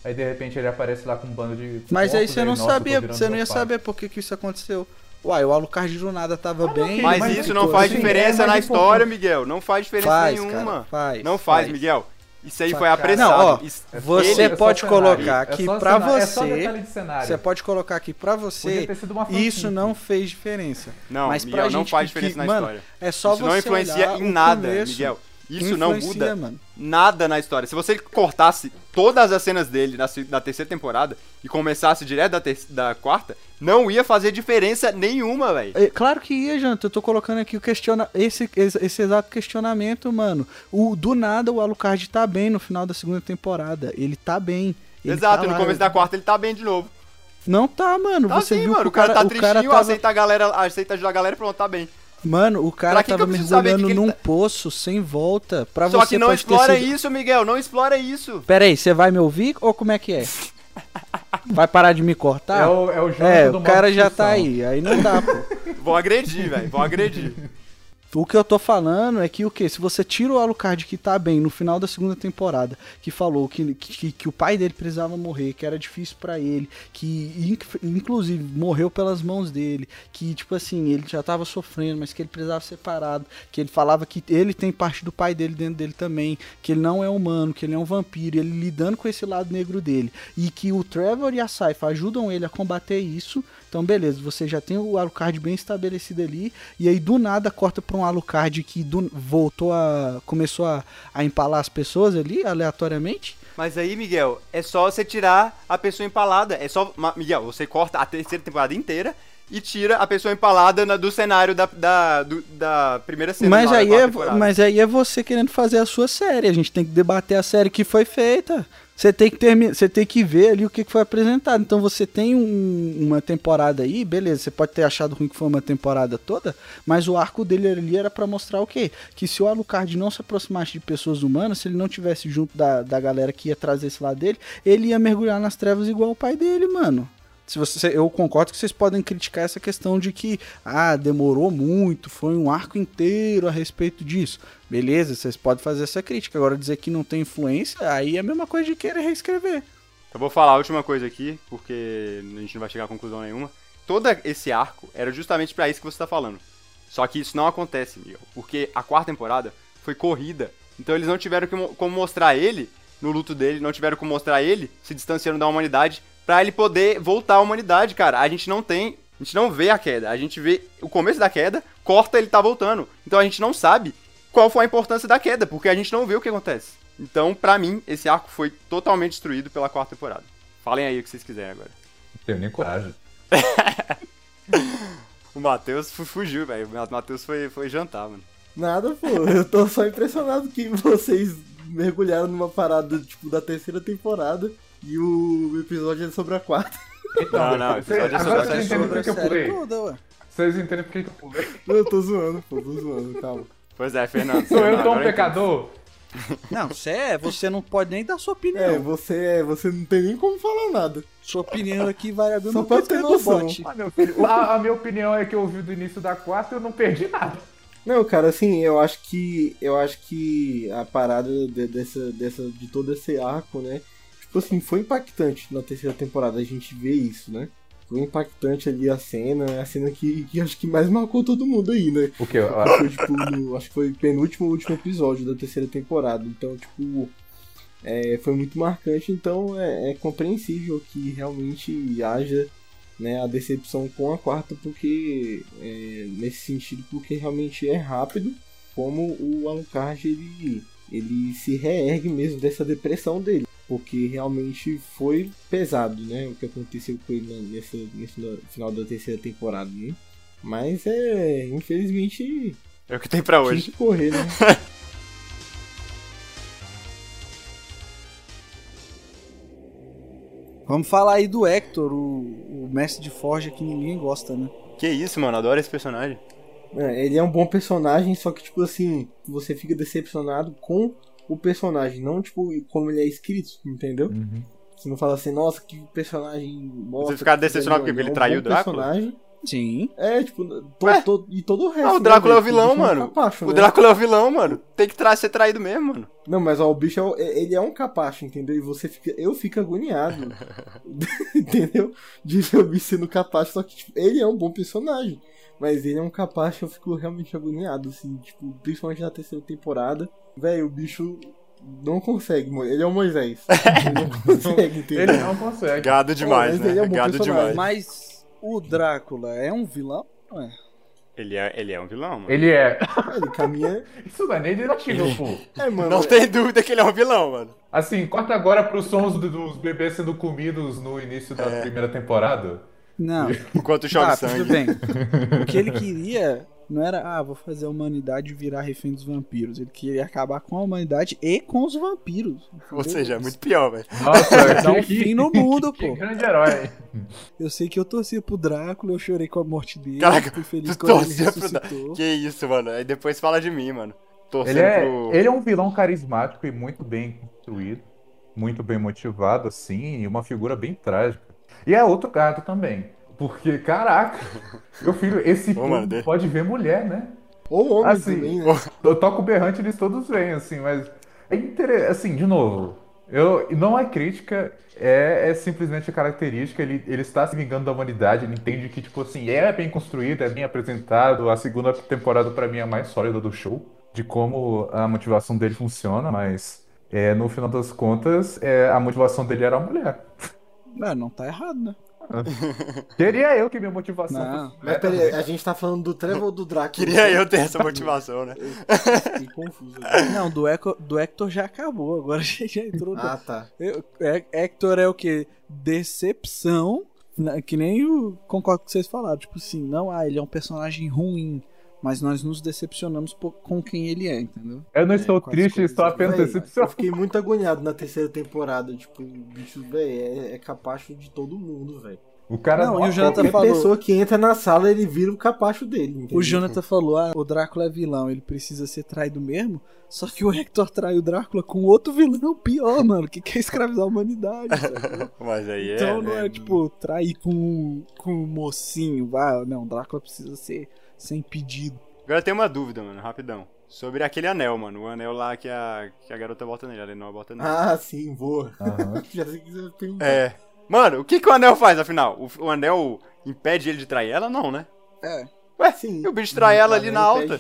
Aí de repente ele aparece lá com um bando de.
Mas aí você não sabia, você não ia saber por que, que isso aconteceu. Uai, o Alucard do nada tava
meu
bem.
Mas,
mas
isso
é
não faz
sim,
diferença
é
na história. Miguel. Não faz diferença
Faz,
nenhuma.
cara, faz,
não faz,
faz.
Miguel. Isso aí
Faz,
foi apressado.
Não, ó,
Isso-
Você
É
pode
cenário,
colocar
é
aqui
só
pra
cenário, É só
você.
detalhe de cenário.
Você pode colocar aqui pra você. Isso não fez diferença.
Não,
Mas
Miguel,
pra
não
gente
faz
que-
diferença na
mano,
história.
É só
Isso
você
não influencia
olhar
em nada,
começo.
Miguel. Isso não muda
mano.
nada na história. Se você cortasse todas as cenas dele na, na terceira temporada e começasse direto da, da quarta, não ia fazer diferença nenhuma, velho.
É, Claro que ia, Janta. Eu tô colocando aqui o questiona esse, esse, esse exato questionamento, mano. O, do nada o Alucard tá bem no final da segunda temporada. Ele tá bem. Ele
Exato,
tá
no
lá.
começo da quarta ele tá bem de novo.
Não tá, mano.
Tá
Você
sim,
viu
mano.
que
O cara, tá tristinho,
o cara tava...
aceita a galera, aceita ajudar a galera e pronto, tá bem.
Mano, o cara tava mergulhando
que
num
tá-
poço sem volta. Pra
Só
você
que não explora
sido-
isso, Miguel. Não explora isso.
Pera aí, você vai me ouvir ou como é que é? Vai parar de me cortar?
É o, é o jogo
É,
do
o cara já tá aí, aí não dá, pô.
Vão agredir, velho. Vão agredir.
O que eu tô falando é que o que? Se você tira o Alucard que tá bem no final da segunda temporada, que falou que, que, que o pai dele precisava morrer, que era difícil pra ele, que inc- inclusive morreu pelas mãos dele, que tipo assim, ele já tava sofrendo, mas que ele precisava ser separado, que ele falava que ele tem parte do pai dele dentro dele também, que ele não é humano, que ele é um vampiro, ele lidando com esse lado negro dele, e que o Trevor e a Saifa ajudam ele a combater isso. Então, beleza, você já tem o Alucard bem estabelecido ali, e aí do nada corta pra um Alucard que do- voltou a. começou a, a empalar as pessoas ali, aleatoriamente.
Mas aí, Miguel, é só você tirar a pessoa empalada. É só. Miguel, você corta a terceira temporada inteira e tira a pessoa empalada na- do cenário da, da, do- da primeira cena.
Mas aí, é,
temporada.
mas aí é você querendo fazer a sua série. A gente tem que debater a série que foi feita. Você tem que terminar, você tem que ver ali o que foi apresentado. Então você tem um- uma temporada aí, beleza, você pode ter achado ruim que foi uma temporada toda, mas o arco dele ali era pra mostrar o quê? Que se o Alucard não se aproximasse de pessoas humanas, se ele não tivesse junto da, da galera que ia trazer esse lado dele, ele ia mergulhar nas trevas igual o pai dele, mano. Se você, eu concordo que vocês podem criticar essa questão de que ah, demorou muito, foi um arco inteiro a respeito disso. Beleza, vocês podem fazer essa crítica. Agora dizer que não tem influência, aí é a mesma coisa de querer reescrever.
Eu vou falar a última coisa aqui, porque a gente não vai chegar a conclusão nenhuma. Todo esse arco era justamente pra isso que você tá falando. Só que isso não acontece, Miguel. Porque a quarta temporada foi corrida. Então eles não tiveram como mostrar ele no luto dele, não tiveram como mostrar ele se distanciando da humanidade pra ele poder voltar à humanidade, cara. A gente não tem, a gente não vê a queda, a gente vê o começo da queda, corta ele tá voltando. Então a gente não sabe qual foi a importância da queda, porque a gente não vê o que acontece. Então, pra mim, esse arco foi totalmente destruído pela quarta temporada. Falem aí o que vocês quiserem agora.
Não tenho nem coragem.
O Matheus fu- fugiu, velho. O Matheus foi, foi jantar, mano.
Nada, pô. Eu tô só impressionado que vocês mergulharam numa parada, tipo, da terceira temporada e o episódio é sobre a quarta.
Não, não, o episódio é sobre a
vocês
série
entendem por que eu pulei. Vocês entendem por que que eu pulei.
Eu tô zoando, pô, tô zoando, calma.
Pois é, Fernando.
Sou eu tão um
agora
pecador?
Não, você é, você não pode nem dar sua opinião.
É, você, você não tem nem como falar nada.
Sua opinião aqui vai abrir
Só pra ter noção.
Ah, a, a minha opinião é que eu vi do início da quarta e eu não perdi nada.
Não, cara, assim, eu acho que. Eu acho que a parada de, dessa, dessa, de todo esse arco, né? Tipo assim, foi impactante na terceira temporada a gente ver isso, né? Foi impactante ali a cena, a cena que, que acho que mais marcou todo mundo aí, né?
O que?
Foi, tipo, no- acho que foi o penúltimo último episódio da terceira temporada. Então, tipo, é, foi muito marcante. Então, é, é compreensível que realmente haja né, a decepção com a quarta, porque é, nesse sentido, porque realmente é rápido, como o Alucard ele, ele se reergue mesmo dessa depressão dele. Porque realmente foi pesado, né? O que aconteceu com ele nessa, nesse final da terceira temporada, né? Mas é. Infelizmente.
É o que tem pra
Tinha
hoje.
que correr, né?
Vamos falar aí do Hector, o, o mestre de forja que ninguém gosta, né?
Que isso, mano, adoro esse personagem.
É, ele é um bom personagem, só que, tipo assim, você fica decepcionado com o personagem, não, tipo, como ele é escrito, entendeu?
Uhum.
Você não fala assim, nossa, que personagem bosta.
Você fica
que
decepcionado
fizeram,
porque ele
é um
traiu o Drácula?
personagem.
Sim.
É, tipo, to, to- e todo o resto.
Ah, o
né,
Drácula é o
velho?
vilão,
bicho é um
mano.
capacho,
O
né?
Drácula é o vilão, mano. Tem que tra ser traído mesmo, mano.
Não, mas ó, o bicho é, o- é- ele é um capacho, entendeu? E você fica. Eu fico agoniado. entendeu? De ver o bicho sendo capacho, só que tipo, ele é um bom personagem. Mas ele é um capacho, eu fico realmente agoniado, assim, tipo, principalmente na terceira temporada. Velho, o bicho não consegue, ele é o Moisés. Ele não consegue, entendeu?
Ele não consegue.
Gado demais,
mas ele é
né?
um
Gado
personagem.
demais.
Mas o Drácula é um vilão? Não é?
Ele é, ele é um vilão, mano.
Ele é.
Ele caminha.
Isso não é nem negativo, pô.
É, mano.
Não tem dúvida que ele é um vilão, mano.
Assim, corta agora pros sons do- dos bebês sendo comidos no início da primeira temporada.
Não.
Enquanto chove
Tá,
sangue.
tudo bem. O que ele queria não era, ah, vou fazer a humanidade virar refém dos vampiros. Ele queria acabar com a humanidade e com os vampiros.
Ou seja, é muito pior, velho.
Nossa,
Dá um
que,
fim no mundo,
que
pô.
grande herói.
Eu sei que eu torcia pro Drácula, eu chorei com a morte dele.
Caraca,
fui feliz
tu
quando ele ressuscitou.
Que isso, mano. Aí depois fala de mim, mano. Torcendo
Ele é,
pro.
ele é um vilão carismático e muito bem construído, muito bem motivado, assim, e uma figura bem trágica. E é outro gato também. Porque, caraca, meu filho, esse
Ô,
pode ver mulher, né?
Ou homem
Assim,
também, né?
Eu toco berrante, eles todos vêm, assim, mas é interessante, assim, de novo, eu, não é crítica, é, é simplesmente a característica, ele, ele está se vingando da humanidade, ele entende que, tipo assim, é bem construído, é bem apresentado, a segunda temporada pra mim é a mais sólida do show, de como a motivação dele funciona, mas é, no final das contas, é, a motivação dele era a mulher.
Não, não tá errado, né?
Queria eu que minha motivação
Não.
fosse...
Mas peraí, a gente tá falando do Trevor ou do Drácula?
Queria eu ter essa motivação, né?
Fiquei confuso. agora.
Não, do, Eco, do Hector já acabou, agora já, já entrou.
Ah, tá.
Eu- Hec- Hector é o que? Decepção. né, Que nem o. Concordo com o que vocês falaram. Tipo assim, não, ah, ele é um personagem ruim. Mas nós nos decepcionamos por- com quem ele é, entendeu?
Eu não estou
as
triste, estou apenas
Véi,
decepcionado.
Eu fiquei muito agoniado na terceira temporada. Tipo, o bicho, velho, é, é capacho de todo mundo, velho.
O cara
Não,
não
e o Jonathan falou-
pessoa que entra na sala, ele vira o capacho dele. entendeu?
O Jonathan falou: ah, o Drácula é vilão, ele precisa ser traído mesmo. Só que o Hector trai o Drácula com outro vilão pior, mano, que quer escravizar a humanidade. sabe?
Mas aí é.
Então não
né?
é tipo trair com, com um mocinho. Ah, não, o Drácula precisa ser sem pedido.
Agora tem uma dúvida, mano, rapidão. Sobre aquele anel, mano. O anel lá que a, que a garota bota nele, a Lenor bota nele.
Ah, sim, voa.
Aham.
Já sei que você vai perguntar.
É. Mano, o que, que o anel faz, afinal? O, o anel impede ele de trair ela? Não, né?
É.
Ué,
Sim.
e o bicho trai ela ali na alta?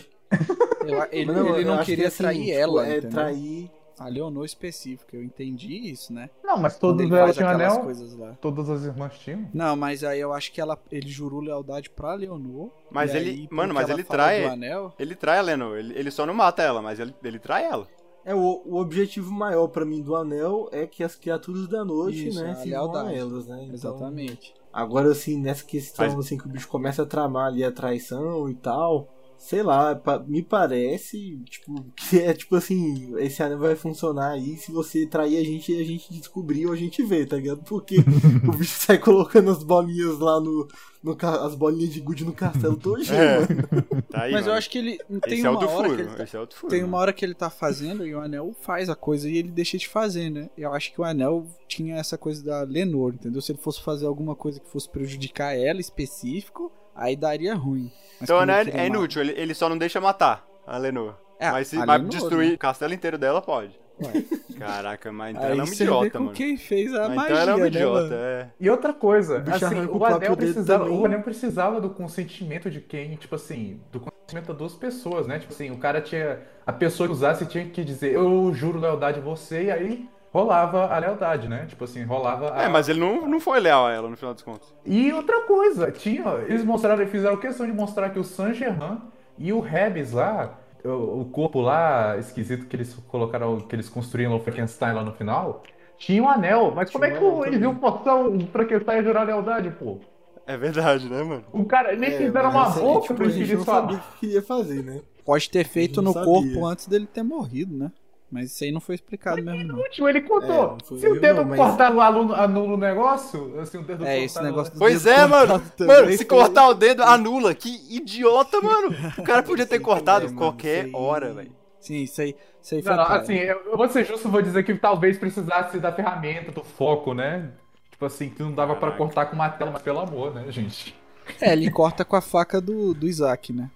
Eu- ele
Mas
ele
eu
não
acho que
queria
assim,
trair
tipo,
ela,
É,
entendeu?
trair.
A Leonor específica, eu entendi isso, né?
Não, mas todos
ele
elas tinham
aquelas
anel.
coisas lá.
Todas as irmãs tinham.
Não, mas aí eu acho que ela, ele jurou lealdade pra Leonor.
Mas ele-
aí,
mano, mas ele trai-
anel,
Ele trai a Lenor. Ele, ele só não mata ela, mas ele, ele trai ela.
É, o, o objetivo maior pra mim do anel é que as criaturas da noite,
Isso,
né,
a
se a elas, né? Então,
exatamente.
Agora, assim, nessa questão,
Mas-
assim, que o bicho começa a tramar ali a traição e tal, Sei lá, me parece, tipo, que é tipo assim, esse anel vai funcionar aí se você trair a gente e a gente descobrir ou a gente vê, tá ligado? Porque o bicho sai colocando as bolinhas lá no. no as bolinhas de gude no castelo todinho,
É.
mano.
Tá aí,
Mas eu
mano.
acho que ele tem
Esse é o
uma
do
hora que
furo.
ele tá,
Esse é o do furo.
tem uma hora que ele tá fazendo e o anel faz a coisa e ele deixa de fazer, né? Eu acho que o anel tinha essa coisa da Lenor, entendeu? Se ele fosse fazer alguma coisa que fosse prejudicar ela específico, aí daria ruim. Mas
Então
ele
é inútil, ele, ele só não deixa matar a Lenor.
É,
mas se vai
Lenor,
destruir
né?
o castelo inteiro dela, pode.
Ué.
Caraca, mas então
Aí
ela é idiota,
com
mano.
quem fez a
Mas
magia,
então ela é uma
né,
idiota,
mano?
é.
E outra coisa,
O
assim,
o
anel, precisava, o anel precisava do consentimento de quem, tipo assim, do consentimento das duas pessoas, né? Tipo assim, o cara tinha. A pessoa que usasse tinha que dizer, eu juro lealdade a você, e aí rolava a lealdade, né? Tipo assim, rolava a.
É, mas ele não, não foi leal a ela, no final dos contos.
E outra coisa, tinha. Eles mostraram, fizeram questão de mostrar que o Saint Germain e o Rebs lá, o, o corpo lá esquisito que eles colocaram, que eles construíram no Frankenstein lá no final, tinha um anel. Mas como é que
um
eles iam forçar o Frankenstein a jurar lealdade, pô?
É verdade, né, mano?
O cara nem
É,
fizeram uma
esse aí,
roupa
tipo,
pra eles falar.
sabia o que queria fazer, né?
Pode ter feito no
não
corpo
sabia.
antes dele ter morrido, né? Mas isso aí não foi explicado mesmo, não.
último, ele
É,
contou.
foi
Se o
eu
dedo
não, mas-
cortar no aluno, anula o negócio, assim, o dedo
É,
cortar
esse negócio do
Pois
dedo
é, mano. Mano, se
foi-
cortar o dedo, anula. Que idiota, mano. O cara podia ter cortado
é, mano,
qualquer
aí-
hora, velho.
Sim, isso aí, isso aí foi
Não, assim, eu vou ser justo, vou dizer que talvez precisasse da ferramenta, do foco, né? Tipo assim, que não dava pra
Caraca.
cortar com martelo, mas pelo amor, né, gente?
É, ele corta com a faca do, do Isaac, né?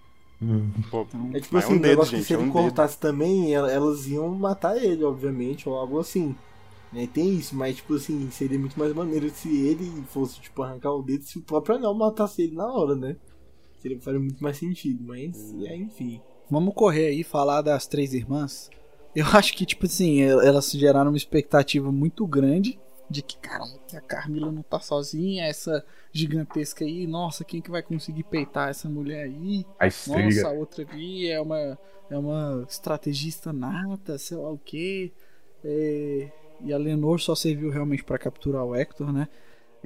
Pô,
É tipo
mas
assim,
um
o
dedo,
negócio que
gente,
se
é
ele
um dedo.
cortasse também, el- elas iam matar ele, obviamente, ou algo assim. Né? Tem isso, mas tipo assim, seria muito mais maneiro se ele fosse, tipo, arrancar o dedo se o próprio anel matasse ele na hora, né? Seria faria muito mais sentido, mas é, enfim.
Vamos correr aí e falar das três irmãs. Eu acho que, tipo assim, el- elas geraram uma expectativa muito grande de que, caramba, a Carmila não tá sozinha, essa gigantesca aí, nossa, quem que vai conseguir peitar essa mulher aí?
A
Nossa, a outra ali é uma, é uma estrategista nata, sei lá o que. e a Lenor só serviu realmente pra capturar o Hector, né?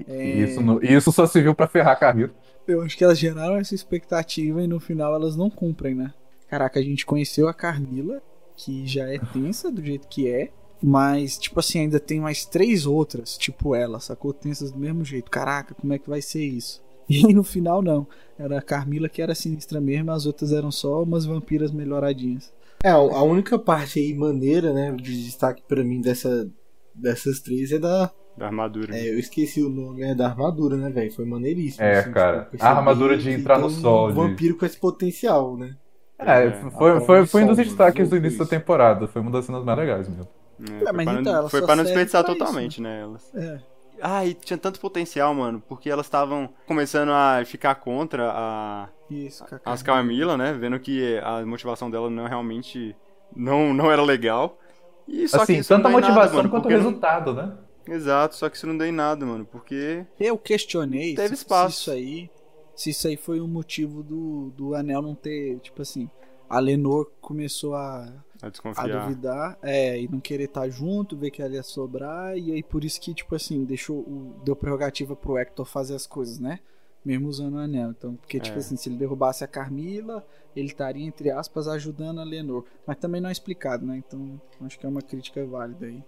É,
Isso, não- isso só serviu pra ferrar a Carmila.
Eu acho que elas geraram essa expectativa e no final elas não cumprem, né? Caraca, a gente conheceu a Carmila, que já é tensa do jeito que é. Mas, tipo assim, ainda tem mais três outras, tipo ela, sacou? Tensas do mesmo jeito. Caraca, como é que vai ser isso? E aí no final não. Era a Carmila que era sinistra mesmo, as outras eram só umas vampiras melhoradinhas.
É, a única parte aí maneira, né, de destaque pra mim dessa, dessas três é da.
Da armadura.
É, eu esqueci o nome é da armadura, né, velho? Foi maneiríssimo.
É,
assim,
cara.
tipo,
A armadura de entrar no sol,
Um vampiro com esse potencial, né?
É,
É,
foi, foi, foi um dos destaques do início da
isso.
temporada. Foi uma das cenas mais legais mesmo.
É, foi
mas
pra,
então,
não,
ela
foi
só
pra não desperdiçar
pra isso.
totalmente, né, elas.
É.
Ah, e tinha tanto potencial, mano, porque elas estavam começando a ficar contra a,
Isso, a
as
Carmila.
Camila, né? Vendo que a motivação dela não realmente não, não era legal. E só que
assim,
isso não
tanto a
deu em nada,
motivação
mano,
quanto o
porque não-
resultado, né?
Exato, só que isso não deu em nada, mano, porque
Eu questionei
Teve
se,
espaço.
se isso aí. Se isso aí foi um motivo do, do anel não ter, tipo assim, a Lenor começou a,
a
a
desconfiar.
duvidar, é, e não querer estar junto, ver que ela ia sobrar, e aí por isso que, tipo assim, deixou o, deu prerrogativa pro Hector fazer as coisas, né? Mesmo usando o anel. Então, porque, tipo
É.
assim, se ele derrubasse a Carmila, ele estaria, entre aspas, ajudando a Lenor. Mas também não é explicado, né? Então, acho que é uma crítica válida aí.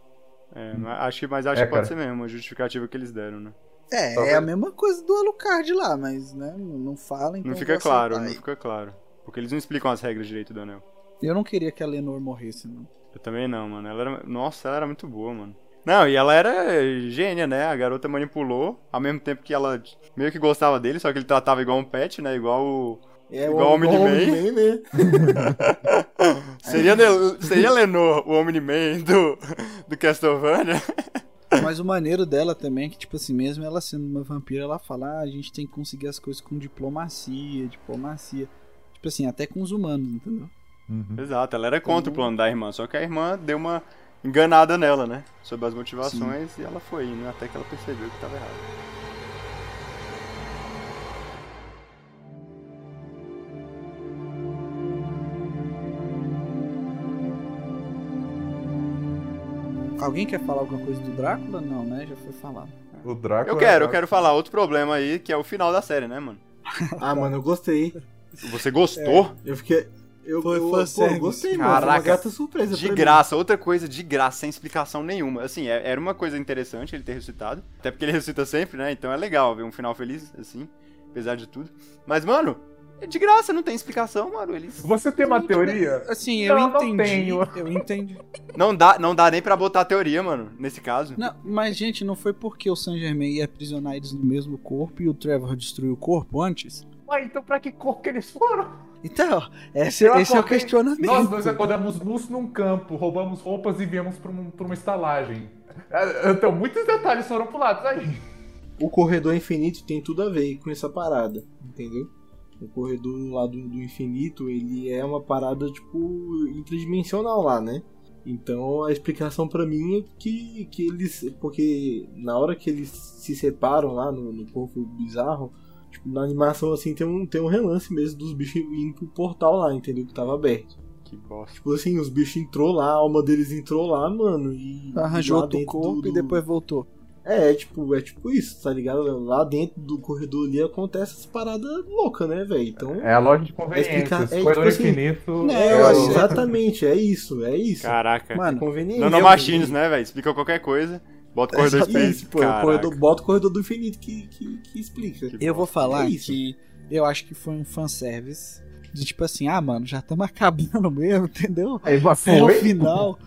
É, mas acho que, mas acho
É,
que pode
cara.
ser mesmo, a justificativa que eles deram, né?
É,
Talvez-
é a mesma coisa do Alucard lá, mas, né, não fala, então
Não fica claro, não
aí.
fica claro. Porque eles não explicam as regras direito do anel.
Eu não queria que a Lenor morresse, não.
Eu também não, mano. Ela era... Nossa, ela era muito boa, mano. Não, e ela era gênia, né? A garota manipulou, ao mesmo tempo que ela meio que gostava dele, só que ele tratava igual um pet, né? Igual o.
É
Igual o Omni-Man.
Né?
Seria, seria Lenor o Omni-Man do, do Castlevania?
Mas o maneiro dela também é que, tipo assim, mesmo ela sendo uma vampira, ela fala, ah, a gente tem que conseguir as coisas com diplomacia, diplomacia. Tipo assim, até com os humanos, entendeu?
Uhum.
Exato, ela era contra o plano da irmã, só que a irmã deu uma enganada nela, né? Sobre as motivações e ela foi indo até que ela percebeu que tava errado.
Alguém quer falar alguma coisa do Drácula? Não, né? Já foi falado.
O
é
Drácula.
Eu quero, eu quero falar outro problema aí, que é o final da série, né, mano?
Ah, mano, eu gostei.
Você gostou?
Eu fiquei. Eu,
Foi
eu, pô, gostei, mano. Foi uma
Caraca,
gata surpresa.
De
pra mim.
graça, outra coisa de graça, sem explicação nenhuma. Assim, é- era uma coisa interessante ele ter ressuscitado. Até porque ele ressuscita sempre, né? Então é legal ver um final feliz, assim, apesar de tudo. Mas, mano, é de graça, não tem explicação, mano. Eles.
Você tem uma teoria?
Assim, eu
Não, não
entendi.
tenho.
Eu entendi.
Não dá, não dá nem pra botar teoria, mano, nesse caso.
Não, mas, gente, não foi porque o Saint Germain ia aprisionar eles no mesmo corpo e o Trevor destruiu o corpo antes?
Ué, então pra que cor que eles foram?
Então, esse,
Eu
esse é o questionamento.
Nós dois acordamos nus num campo, roubamos roupas e viemos pra, um- pra uma estalagem. É, Então, muitos detalhes foram pulados aí.
O corredor infinito tem tudo a ver com essa parada, entendeu? O corredor lá do, do infinito, ele é uma parada, tipo, interdimensional lá, né? Então a explicação pra mim é que, que eles. Porque na hora que eles se separam lá no, no corpo bizarro, tipo, na animação assim tem um, tem um relance mesmo dos bichos indo pro portal lá, entendeu? Que tava aberto.
Que bosta.
Tipo assim, os bichos entrou lá, a alma deles entrou lá, mano, e.
Arranjou outro corpo
do-
e depois voltou.
é, é tipo, é tipo isso, tá ligado? Lá dentro do corredor ali acontece essas paradas loucas, né, velho? Então.
É a loja de
explicar-
conveniências.
é,
Corredor
tipo assim,
infinito.
né,
É, exatamente, é isso, é isso.
Caraca.
Mano,
Conveniente.
Nanomachines, né, velho? Explica qualquer coisa. Bota o corredor
É
infinito.
isso, pô, é corredor, bota o corredor do infinito que, que, que explica.
Que
eu vou falar
É
que eu acho que foi um fanservice. De tipo assim, ah, mano, já estamos acabando mesmo, entendeu?
Aí,
É o final.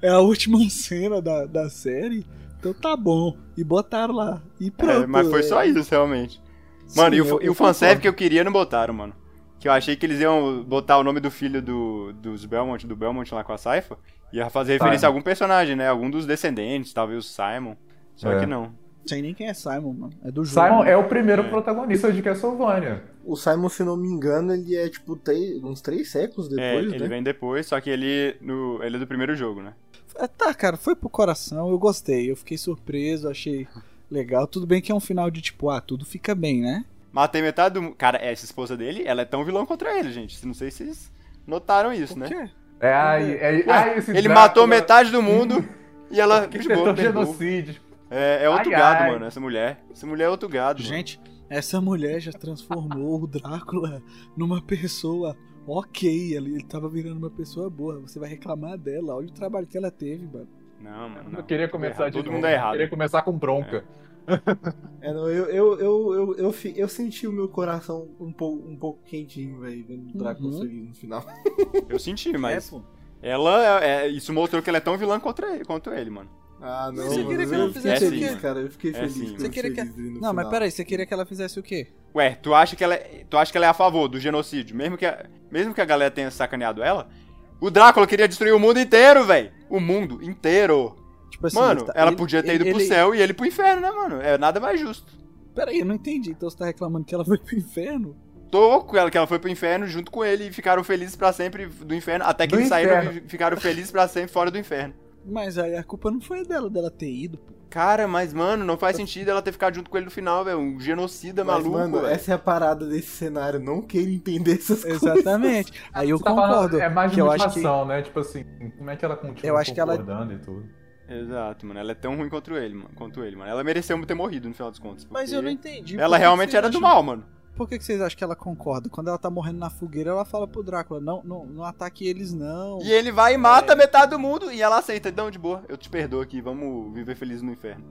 É a última cena da, da série. Então tá bom. E botaram lá. E pronto.
É, mas foi só
é.
isso, realmente. Mano,
Sim,
e o,
eu-
e o fanservice que eu queria não botaram, mano. Que eu achei que eles iam botar o nome do filho do, dos Belmont, do Belmont lá com a Saifa. Ia fazer referência a
Simon.
algum personagem, né? Algum dos descendentes, talvez o Simon. Só
É.
que não.
Não sei nem quem é Simon, mano. É do jogo.
Simon é o primeiro
É.
protagonista de Castlevania.
O Simon, se não me engano, ele é tipo três- uns três séculos
é,
depois,
ele
né?
vem depois, só que ele, no, ele é do primeiro jogo, né?
É, Tá, cara, foi pro coração. Eu gostei. Eu fiquei surpreso, achei legal. Tudo bem que é um final de tipo, ah, tudo fica bem, né?
Matei metade do. Cara, essa esposa dele, ela é tão vilão contra ele, gente. Não sei se vocês notaram isso,
Por
né?
quê?
É, ai, é, ai, esse
Ele
Drácula
matou metade do mundo e ela.
Que
de boa,
tentou
perdoou.
genocídio.
É, é outro
Ai,
gado,
ai.
mano, essa mulher. Essa mulher é outro gado. mano.
Gente, essa mulher já transformou o Drácula numa pessoa ok. Ele, ele tava virando uma pessoa boa. Você vai reclamar dela. Olha o trabalho que ela teve, mano.
Não, mano. Não.
Eu queria começar
errado.
de
Todo
novo.
mundo é errado.
Eu queria começar com bronca.
É, não, eu, eu, eu, eu, eu, senti o meu coração um pouco, um pouco quentinho, velho, vendo o Drácula
Uhum.
feliz no final.
Eu senti, mas.
É,
ela. É, é- isso mostrou que ela é tão vilã contra ele, quanto ele, mano.
Ah, não,
Você
mano,
queria que
eu
ela fizesse
o
feliz,
quê?
cara, eu fiquei
É
feliz.
sim.
Você queria que- Não, mas
final.
peraí, você queria que ela fizesse o quê?
Ué, tu acha que ela é, tu acha que ela é a favor do genocídio? Mesmo que a, mesmo que a galera tenha sacaneado ela, o Drácula queria destruir o mundo inteiro, velho. O mundo inteiro.
Tipo assim,
mano,
ele tá-
ela
ele-
podia ter ido
ele-
pro céu e ele pro inferno, né, mano? É nada mais justo.
Peraí, eu não entendi. Então você tá reclamando que ela foi pro inferno?
Tô com ela, que ela foi pro inferno junto com ele e ficaram felizes pra sempre do inferno, até que
Do
eles saíram
inferno.
e ficaram felizes pra sempre fora do inferno.
Mas aí a culpa não foi dela, dela ter ido, pô.
Cara, mas, mano, não faz sentido ela ter ficado junto com ele no final, velho. Um genocida
Mas,
maluco,
mano,
velho.
essa é a parada desse cenário, não queira entender essas coisas.
Exatamente. Aí eu
Você tá falando-
concordo.
é mais de
que eu acho que
motivação, né? Tipo assim, como é que ela continua
Eu acho que ela-
concordando e tudo.
Exato, mano. Ela é tão ruim contra ele, mano. Quanto ele, mano. Ela mereceu ter morrido no final dos contos.
Mas eu não entendi.
Ela realmente era
vocês
do
acham-
mal, mano.
Por que, que vocês acham que ela concorda? Quando ela tá morrendo na fogueira, ela fala pro Drácula: não, não, não ataque eles, não.
E ele vai e mata metade do mundo e ela aceita. Não, de boa, eu te perdoo aqui, vamos viver feliz no inferno.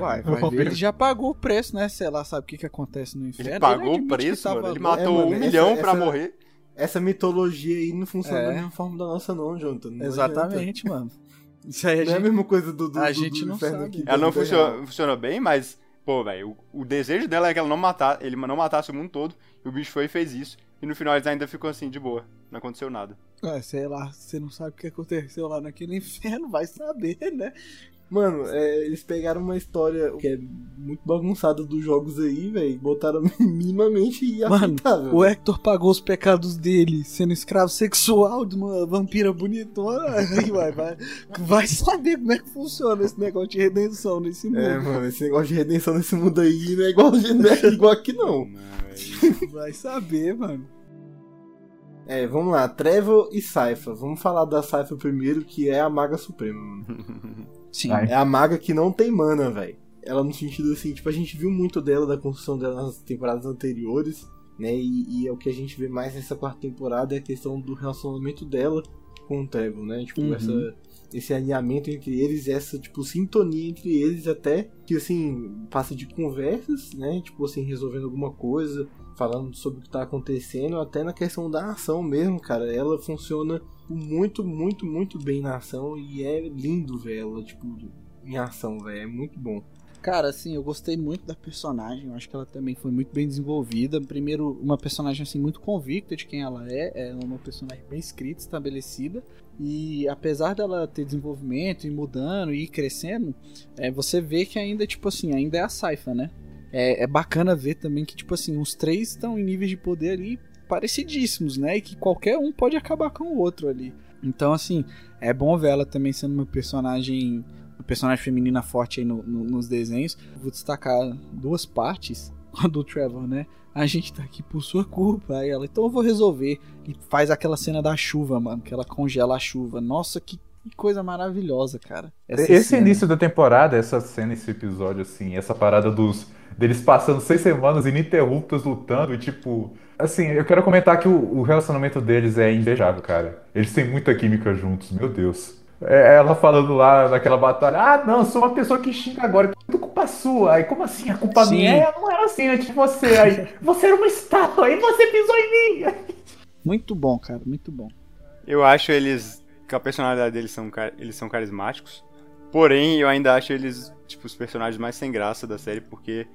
Uai, vai ver, ele já pagou o preço, né? Sei lá, sabe o que, que acontece no inferno.
Ele pagou o
admite que
preço,
tava
mano. Ele matou
É, mano,
um
essa-
milhão pra
essa-
morrer.
Essa mitologia aí não funciona
É.
da mesma forma da nossa, não, Jonathan. Não
Exatamente, mano. Isso aí a.
Não é a
gente...
mesma coisa do, do,
a
do-
gente
do
não
inferno
sabe.
aqui,
Ela não
real.
funciona bem, mas, pô, velho, o, o desejo dela é que ela não matasse, ele não matasse o mundo todo. E o bicho foi e fez isso. E no final eles ainda ficam assim, de boa. Não aconteceu nada.
É, sei lá, você não sabe o que aconteceu lá naquele inferno, vai saber, né?
Mano, é, eles pegaram uma história que é muito bagunçada dos jogos aí, velho, botaram minimamente
Mano,
aceitável.
O Hector pagou os pecados dele, sendo escravo sexual de uma vampira bonitona. Aí vai, vai, vai saber como é que funciona esse negócio de redenção nesse mundo.
É, mano, esse negócio de redenção nesse mundo aí não é igual, não é igual aqui, não.
Vai saber, mano.
É, vamos lá, Trevor e Saifa. Vamos falar da Saifa primeiro, que é a Maga Suprema, mano.
Sim.
Vai.
É a maga que não tem mana, velho. Ela no sentido assim, tipo, a gente viu muito dela, da construção dela nas temporadas anteriores. né? E, e, é o que a gente vê mais nessa quarta temporada é a questão do relacionamento dela com o Trevor, né? Tipo, uhum. essa, esse alinhamento entre eles, essa, tipo, sintonia entre eles até que, assim, passa de conversas, né? Tipo, assim, resolvendo alguma coisa, falando sobre o que tá acontecendo, até na questão da ação mesmo, cara. Ela funciona muito, muito, muito bem na ação e é lindo ver ela, tipo, em ação, velho. É muito bom.
Cara, assim, eu gostei muito da personagem. Eu acho que ela também foi muito bem desenvolvida. Primeiro, uma personagem assim muito convicta de quem ela é. É uma personagem bem escrita, estabelecida. E apesar dela ter desenvolvimento e mudando e crescendo, é, você vê que ainda, tipo assim, ainda é a Saifa, né? É, é bacana ver também que, tipo assim, os três estão em níveis de poder ali parecidíssimos, né? E que qualquer um pode acabar com o outro ali. Então, assim, é bom ver ela também sendo uma personagem personagem feminina forte aí no, no, nos desenhos. Vou destacar duas partes do Trevor, né? A gente tá aqui por sua culpa. Aí ela, então eu vou resolver. E faz aquela cena da chuva, mano. Que ela congela a chuva. Nossa, que coisa maravilhosa, cara.
Essa esse cena. início da temporada, essa cena, esse episódio, assim, essa parada dos. Deles passando seis semanas ininterruptas lutando e tipo. Assim, eu quero comentar que o, o relacionamento deles é invejável, cara. Eles têm muita química juntos, meu Deus. É, ela falando lá naquela batalha, ah, não, sou uma pessoa que xinga agora, tudo culpa sua. Aí, como assim? A culpa Sim. minha? É, não era assim antes de você. Aí, você era uma estátua, aí você pisou em mim.
Muito bom, cara, muito bom.
Eu acho eles, que a personalidade deles são, eles são carismáticos. Porém, eu ainda acho eles, tipo, os personagens mais sem graça da série, porque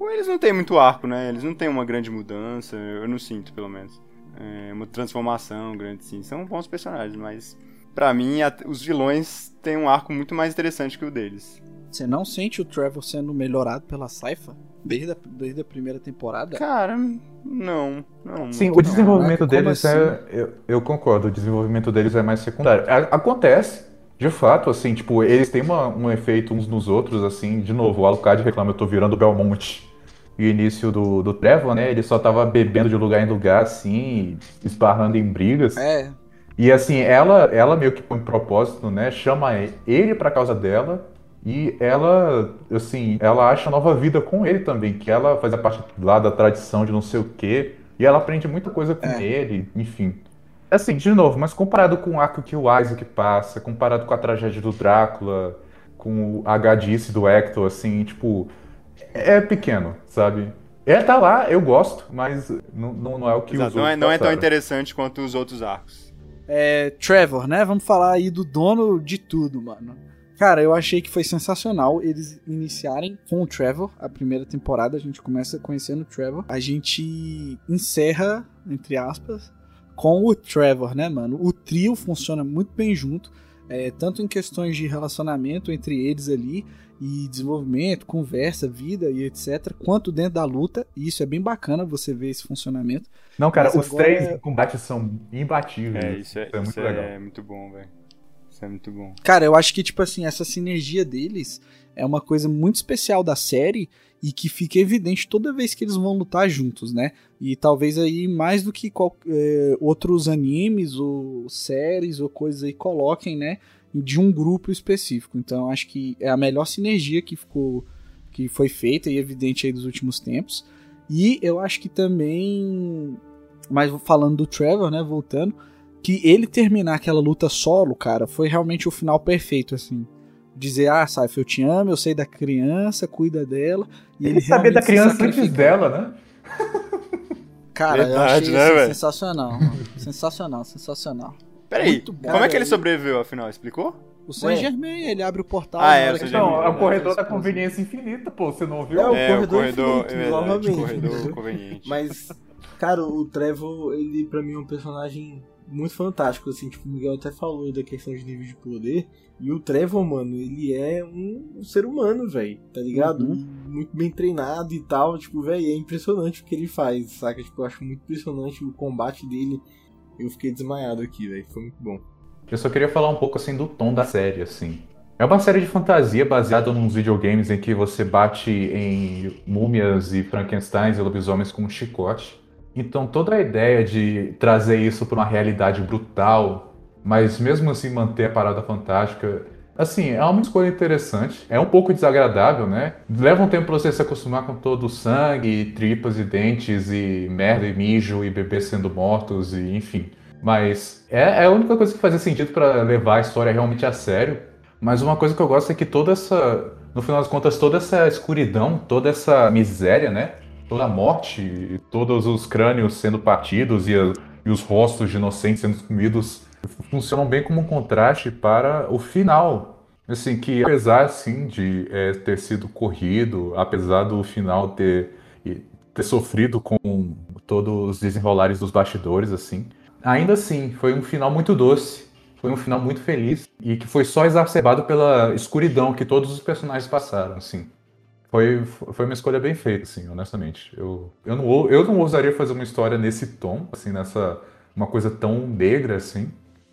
eles não têm muito arco, né? Eles não têm uma grande mudança, eu não sinto, pelo menos. É, uma transformação grande, sim. São bons personagens, mas para mim, os vilões têm um arco muito mais interessante que o deles.
Você não sente o Trevor sendo melhorado pela Saifa? Desde a, desde a primeira temporada?
Cara, não. não
Sim, o desenvolvimento não. deles é, assim? é. Eu, eu, concordo, o desenvolvimento deles é mais secundário. Acontece, de fato, assim, tipo, eles têm uma, um efeito uns nos outros, assim, de novo, o Alucard reclama, eu tô virando Belmonte. E o início do, do Trevor, né? Ele só tava bebendo de lugar em lugar, assim, esbarrando em brigas.
É.
E assim, ela, ela meio que põe propósito, né? Chama ele pra causa dela. E ela, assim, ela acha nova vida com ele também, que ela faz a parte lá da tradição de não sei o quê. E ela aprende muita coisa com é. ele, enfim. Assim, de novo, mas comparado com o arco que o Isaac passa, comparado com a tragédia do Drácula, com o H do Hector, assim, tipo, é pequeno, sabe? É, tá lá, eu gosto, mas não, não é o que Exato, os
não
é,
não é tão interessante quanto os outros arcos
é, Trevor, né? Vamos falar aí do dono de tudo, mano. Cara, eu achei que foi sensacional eles iniciarem com o Trevor, a primeira temporada, a gente começa conhecendo o Trevor. A gente encerra, entre aspas, com o Trevor, né, mano? O trio funciona muito bem junto, é, tanto em questões de relacionamento entre eles ali, e desenvolvimento, conversa, vida e etc, quanto dentro da luta, e isso é bem bacana você ver esse funcionamento.
Não, cara, Mas os três é... combates são imbatíveis.
É, isso é, isso é muito isso legal. É muito bom, velho. Isso é muito bom.
Cara, eu acho que, tipo assim, essa sinergia deles é uma coisa muito especial da série e que fica evidente toda vez que eles vão lutar juntos, né? E talvez aí mais do que qual, é, outros animes ou séries ou coisas aí coloquem, né? De um grupo específico. Então acho que é a melhor sinergia que ficou que foi feita e evidente aí dos últimos tempos. E eu acho que também mas falando do Trevor, né, voltando, que ele terminar aquela luta solo, cara, foi realmente o final perfeito, assim. Dizer, ah, Saif, eu te amo, eu sei da criança, cuida dela.
E ele, ele sabia da criança antes dela, né?
Cara, Verdade, eu achei né, sensacional. sensacional, sensacional.
Peraí, como é que ele sobreviveu, afinal? Explicou?
O Saint Germain, ele abre o portal.
Ah, é, o Então, é o corredor da conveniência infinita, pô, você não ouviu?
É, o
é,
corredor,
o corredor
infinito, é novamente.
corredor conveniente.
Mas Cara, o Trevor, ele pra mim é um personagem muito fantástico, assim, tipo, o Miguel até falou da questão de nível de poder. E o Trevor, mano, ele é um, ser humano, velho, tá ligado? Uhum. Muito bem treinado e tal, tipo, velho, é impressionante o que ele faz, saca? Tipo, eu acho muito impressionante o combate dele. Eu fiquei desmaiado aqui, velho, foi muito bom.
Eu só queria falar um pouco, assim, do tom da série, assim. É uma série de fantasia baseada nos videogames em que você bate em múmias e Frankensteins e lobisomens com um chicote. Então toda a ideia de trazer isso para uma realidade brutal, mas mesmo assim manter a parada fantástica, Assim, é uma escolha interessante. É um pouco desagradável, né? Leva um tempo pra você se acostumar com todo o sangue, tripas e dentes, e merda e mijo, e bebês sendo mortos, e enfim. Mas é, é a única coisa que fazia sentido para levar a história realmente a sério. Mas uma coisa que eu gosto é que toda essa. No final das contas, toda essa escuridão, toda essa miséria, né? Toda a morte, todos os crânios sendo partidos e, a, e os rostos de inocentes sendo comidos funcionam bem como um contraste para o final. Assim, que apesar, assim, de é, ter sido corrido, apesar do final ter, ter sofrido com todos os desenrolares dos bastidores, assim, ainda assim, foi um final muito doce, foi um final muito feliz e que foi só exacerbado pela escuridão que todos os personagens passaram, assim. Foi, foi uma escolha bem feita, assim, honestamente. Eu, eu, não, eu não ousaria fazer uma história nesse tom, assim, nessa... uma coisa tão negra, assim.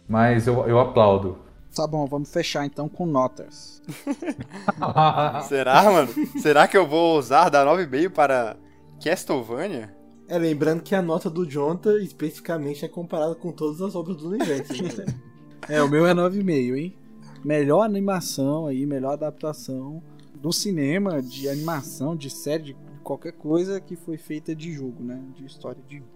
Mas eu, eu aplaudo.
Tá bom, vamos fechar então com notas.
Será, mano? Será que eu vou usar da 9,5 para Castlevania?
É, lembrando que a nota do Jonathan especificamente é comparada com todas as obras do universo. Né?
é, o meu é 9,5, hein? Melhor animação aí, melhor adaptação do cinema, de animação, de série, de qualquer coisa que foi feita de jogo, né? De história de jogo.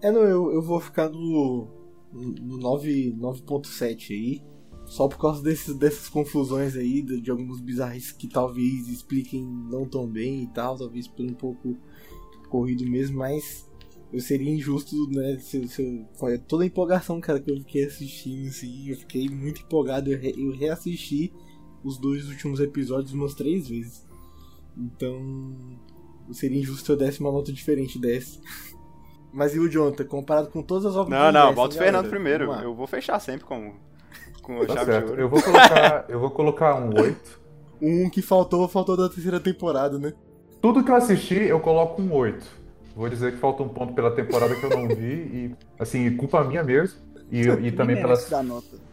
É, não, eu, eu vou ficar no no 9.7 aí. Só por causa desses, dessas confusões aí, de, de alguns bizarros que talvez expliquem não tão bem e tal, talvez por um pouco corrido mesmo, mas eu seria injusto, né? Se, se eu, toda a empolgação, cara, que eu fiquei assistindo, assim, eu fiquei muito empolgado. Eu, re, eu reassisti os dois últimos episódios umas três vezes. Então, seria injusto eu desse uma nota diferente dessa. Mas e o Jonathan, comparado com todas as obras
Não, não, bota o Fernando primeiro. Eu vou fechar sempre com, com o
tá
chave
certo.
de ouro.
Eu vou colocar, eu vou colocar um 8.
Um que faltou, faltou da terceira temporada, né?
Tudo que eu assisti, eu coloco um 8. Vou dizer que falta um ponto pela temporada que eu não vi e, assim, culpa minha mesmo. E, e também pelas.
Nota.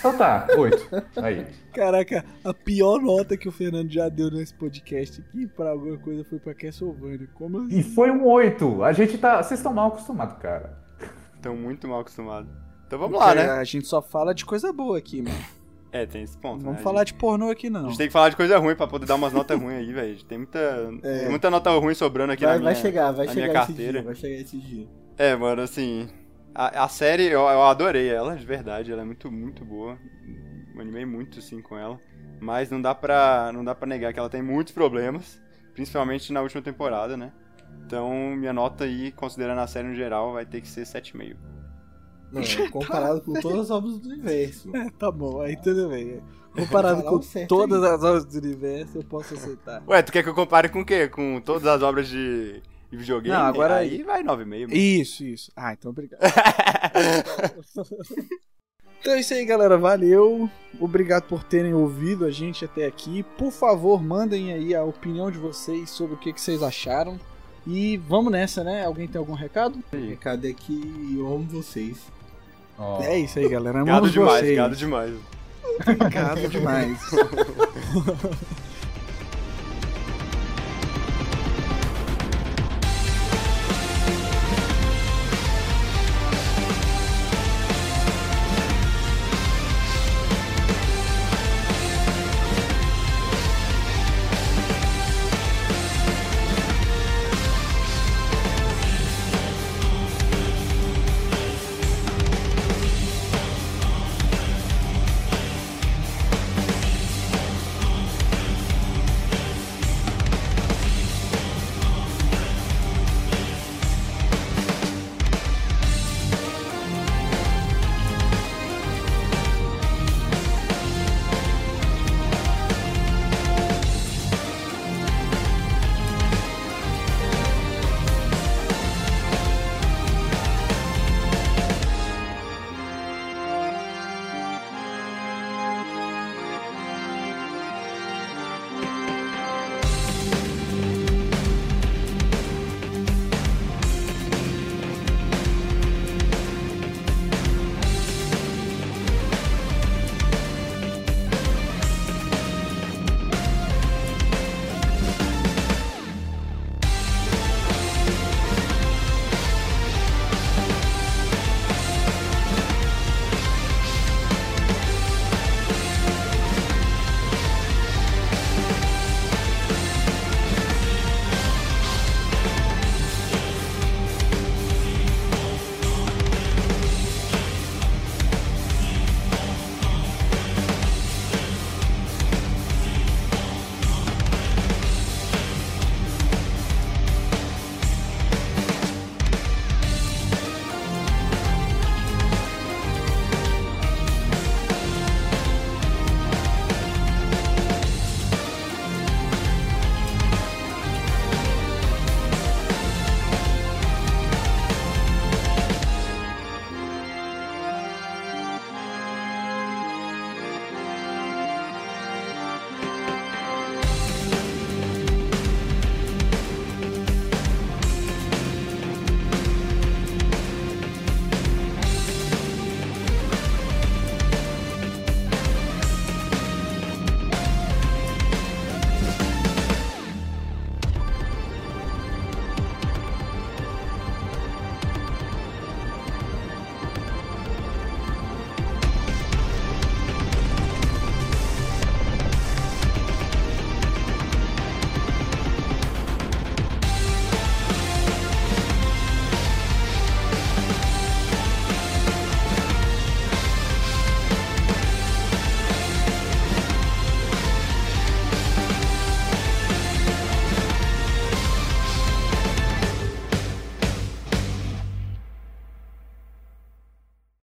Então tá, 8. Aí.
Caraca, a pior nota que o Fernando já deu nesse podcast aqui pra alguma coisa foi pra Castlevania. Como assim?
E foi um 8. A gente tá. Vocês estão mal acostumados, cara.
Estão muito mal acostumados. Então vamos lá, né?
A gente só fala de coisa boa aqui, mano.
É, tem esse ponto.
Não vamos
né?
falar de pornô aqui,
A
não.
gente tem que falar de coisa ruim pra poder dar umas notas ruins aí, velho. Tem muita,
É.
tem muita nota ruim sobrando aqui
Vai,
na minha,
vai chegar, vai
na
chegar
minha carteira.
dia, vai chegar esse dia.
É, mano, assim. A, a série, eu, eu adorei ela, de verdade. Ela é muito, muito boa. Eu animei muito, assim, com ela. Mas não dá pra, não dá pra negar que ela tem muitos problemas. Principalmente na última temporada, né? Então, minha nota aí, considerando a série no geral, vai ter que ser 7,5.
Não, comparado com todas as obras do universo.
É, tá bom, aí tudo bem. Comparado com todas
aí.
as obras do universo, eu posso aceitar.
Ué, tu quer que eu compare com o quê? Com todas as obras de, de videogame?
Não, agora-
Aí vai 9,5. mano.
Isso, isso. Ah, então obrigado. Então é isso aí, galera. Valeu. Obrigado por terem ouvido a gente até aqui. Por favor, mandem aí a opinião de vocês sobre o que, que vocês acharam. E vamos nessa, né? Alguém tem algum recado?
O recado é que eu amo vocês.
Ó.
É isso aí, galera.
Gado
Amamos
demais,
vocês.
gado demais.
Gado demais.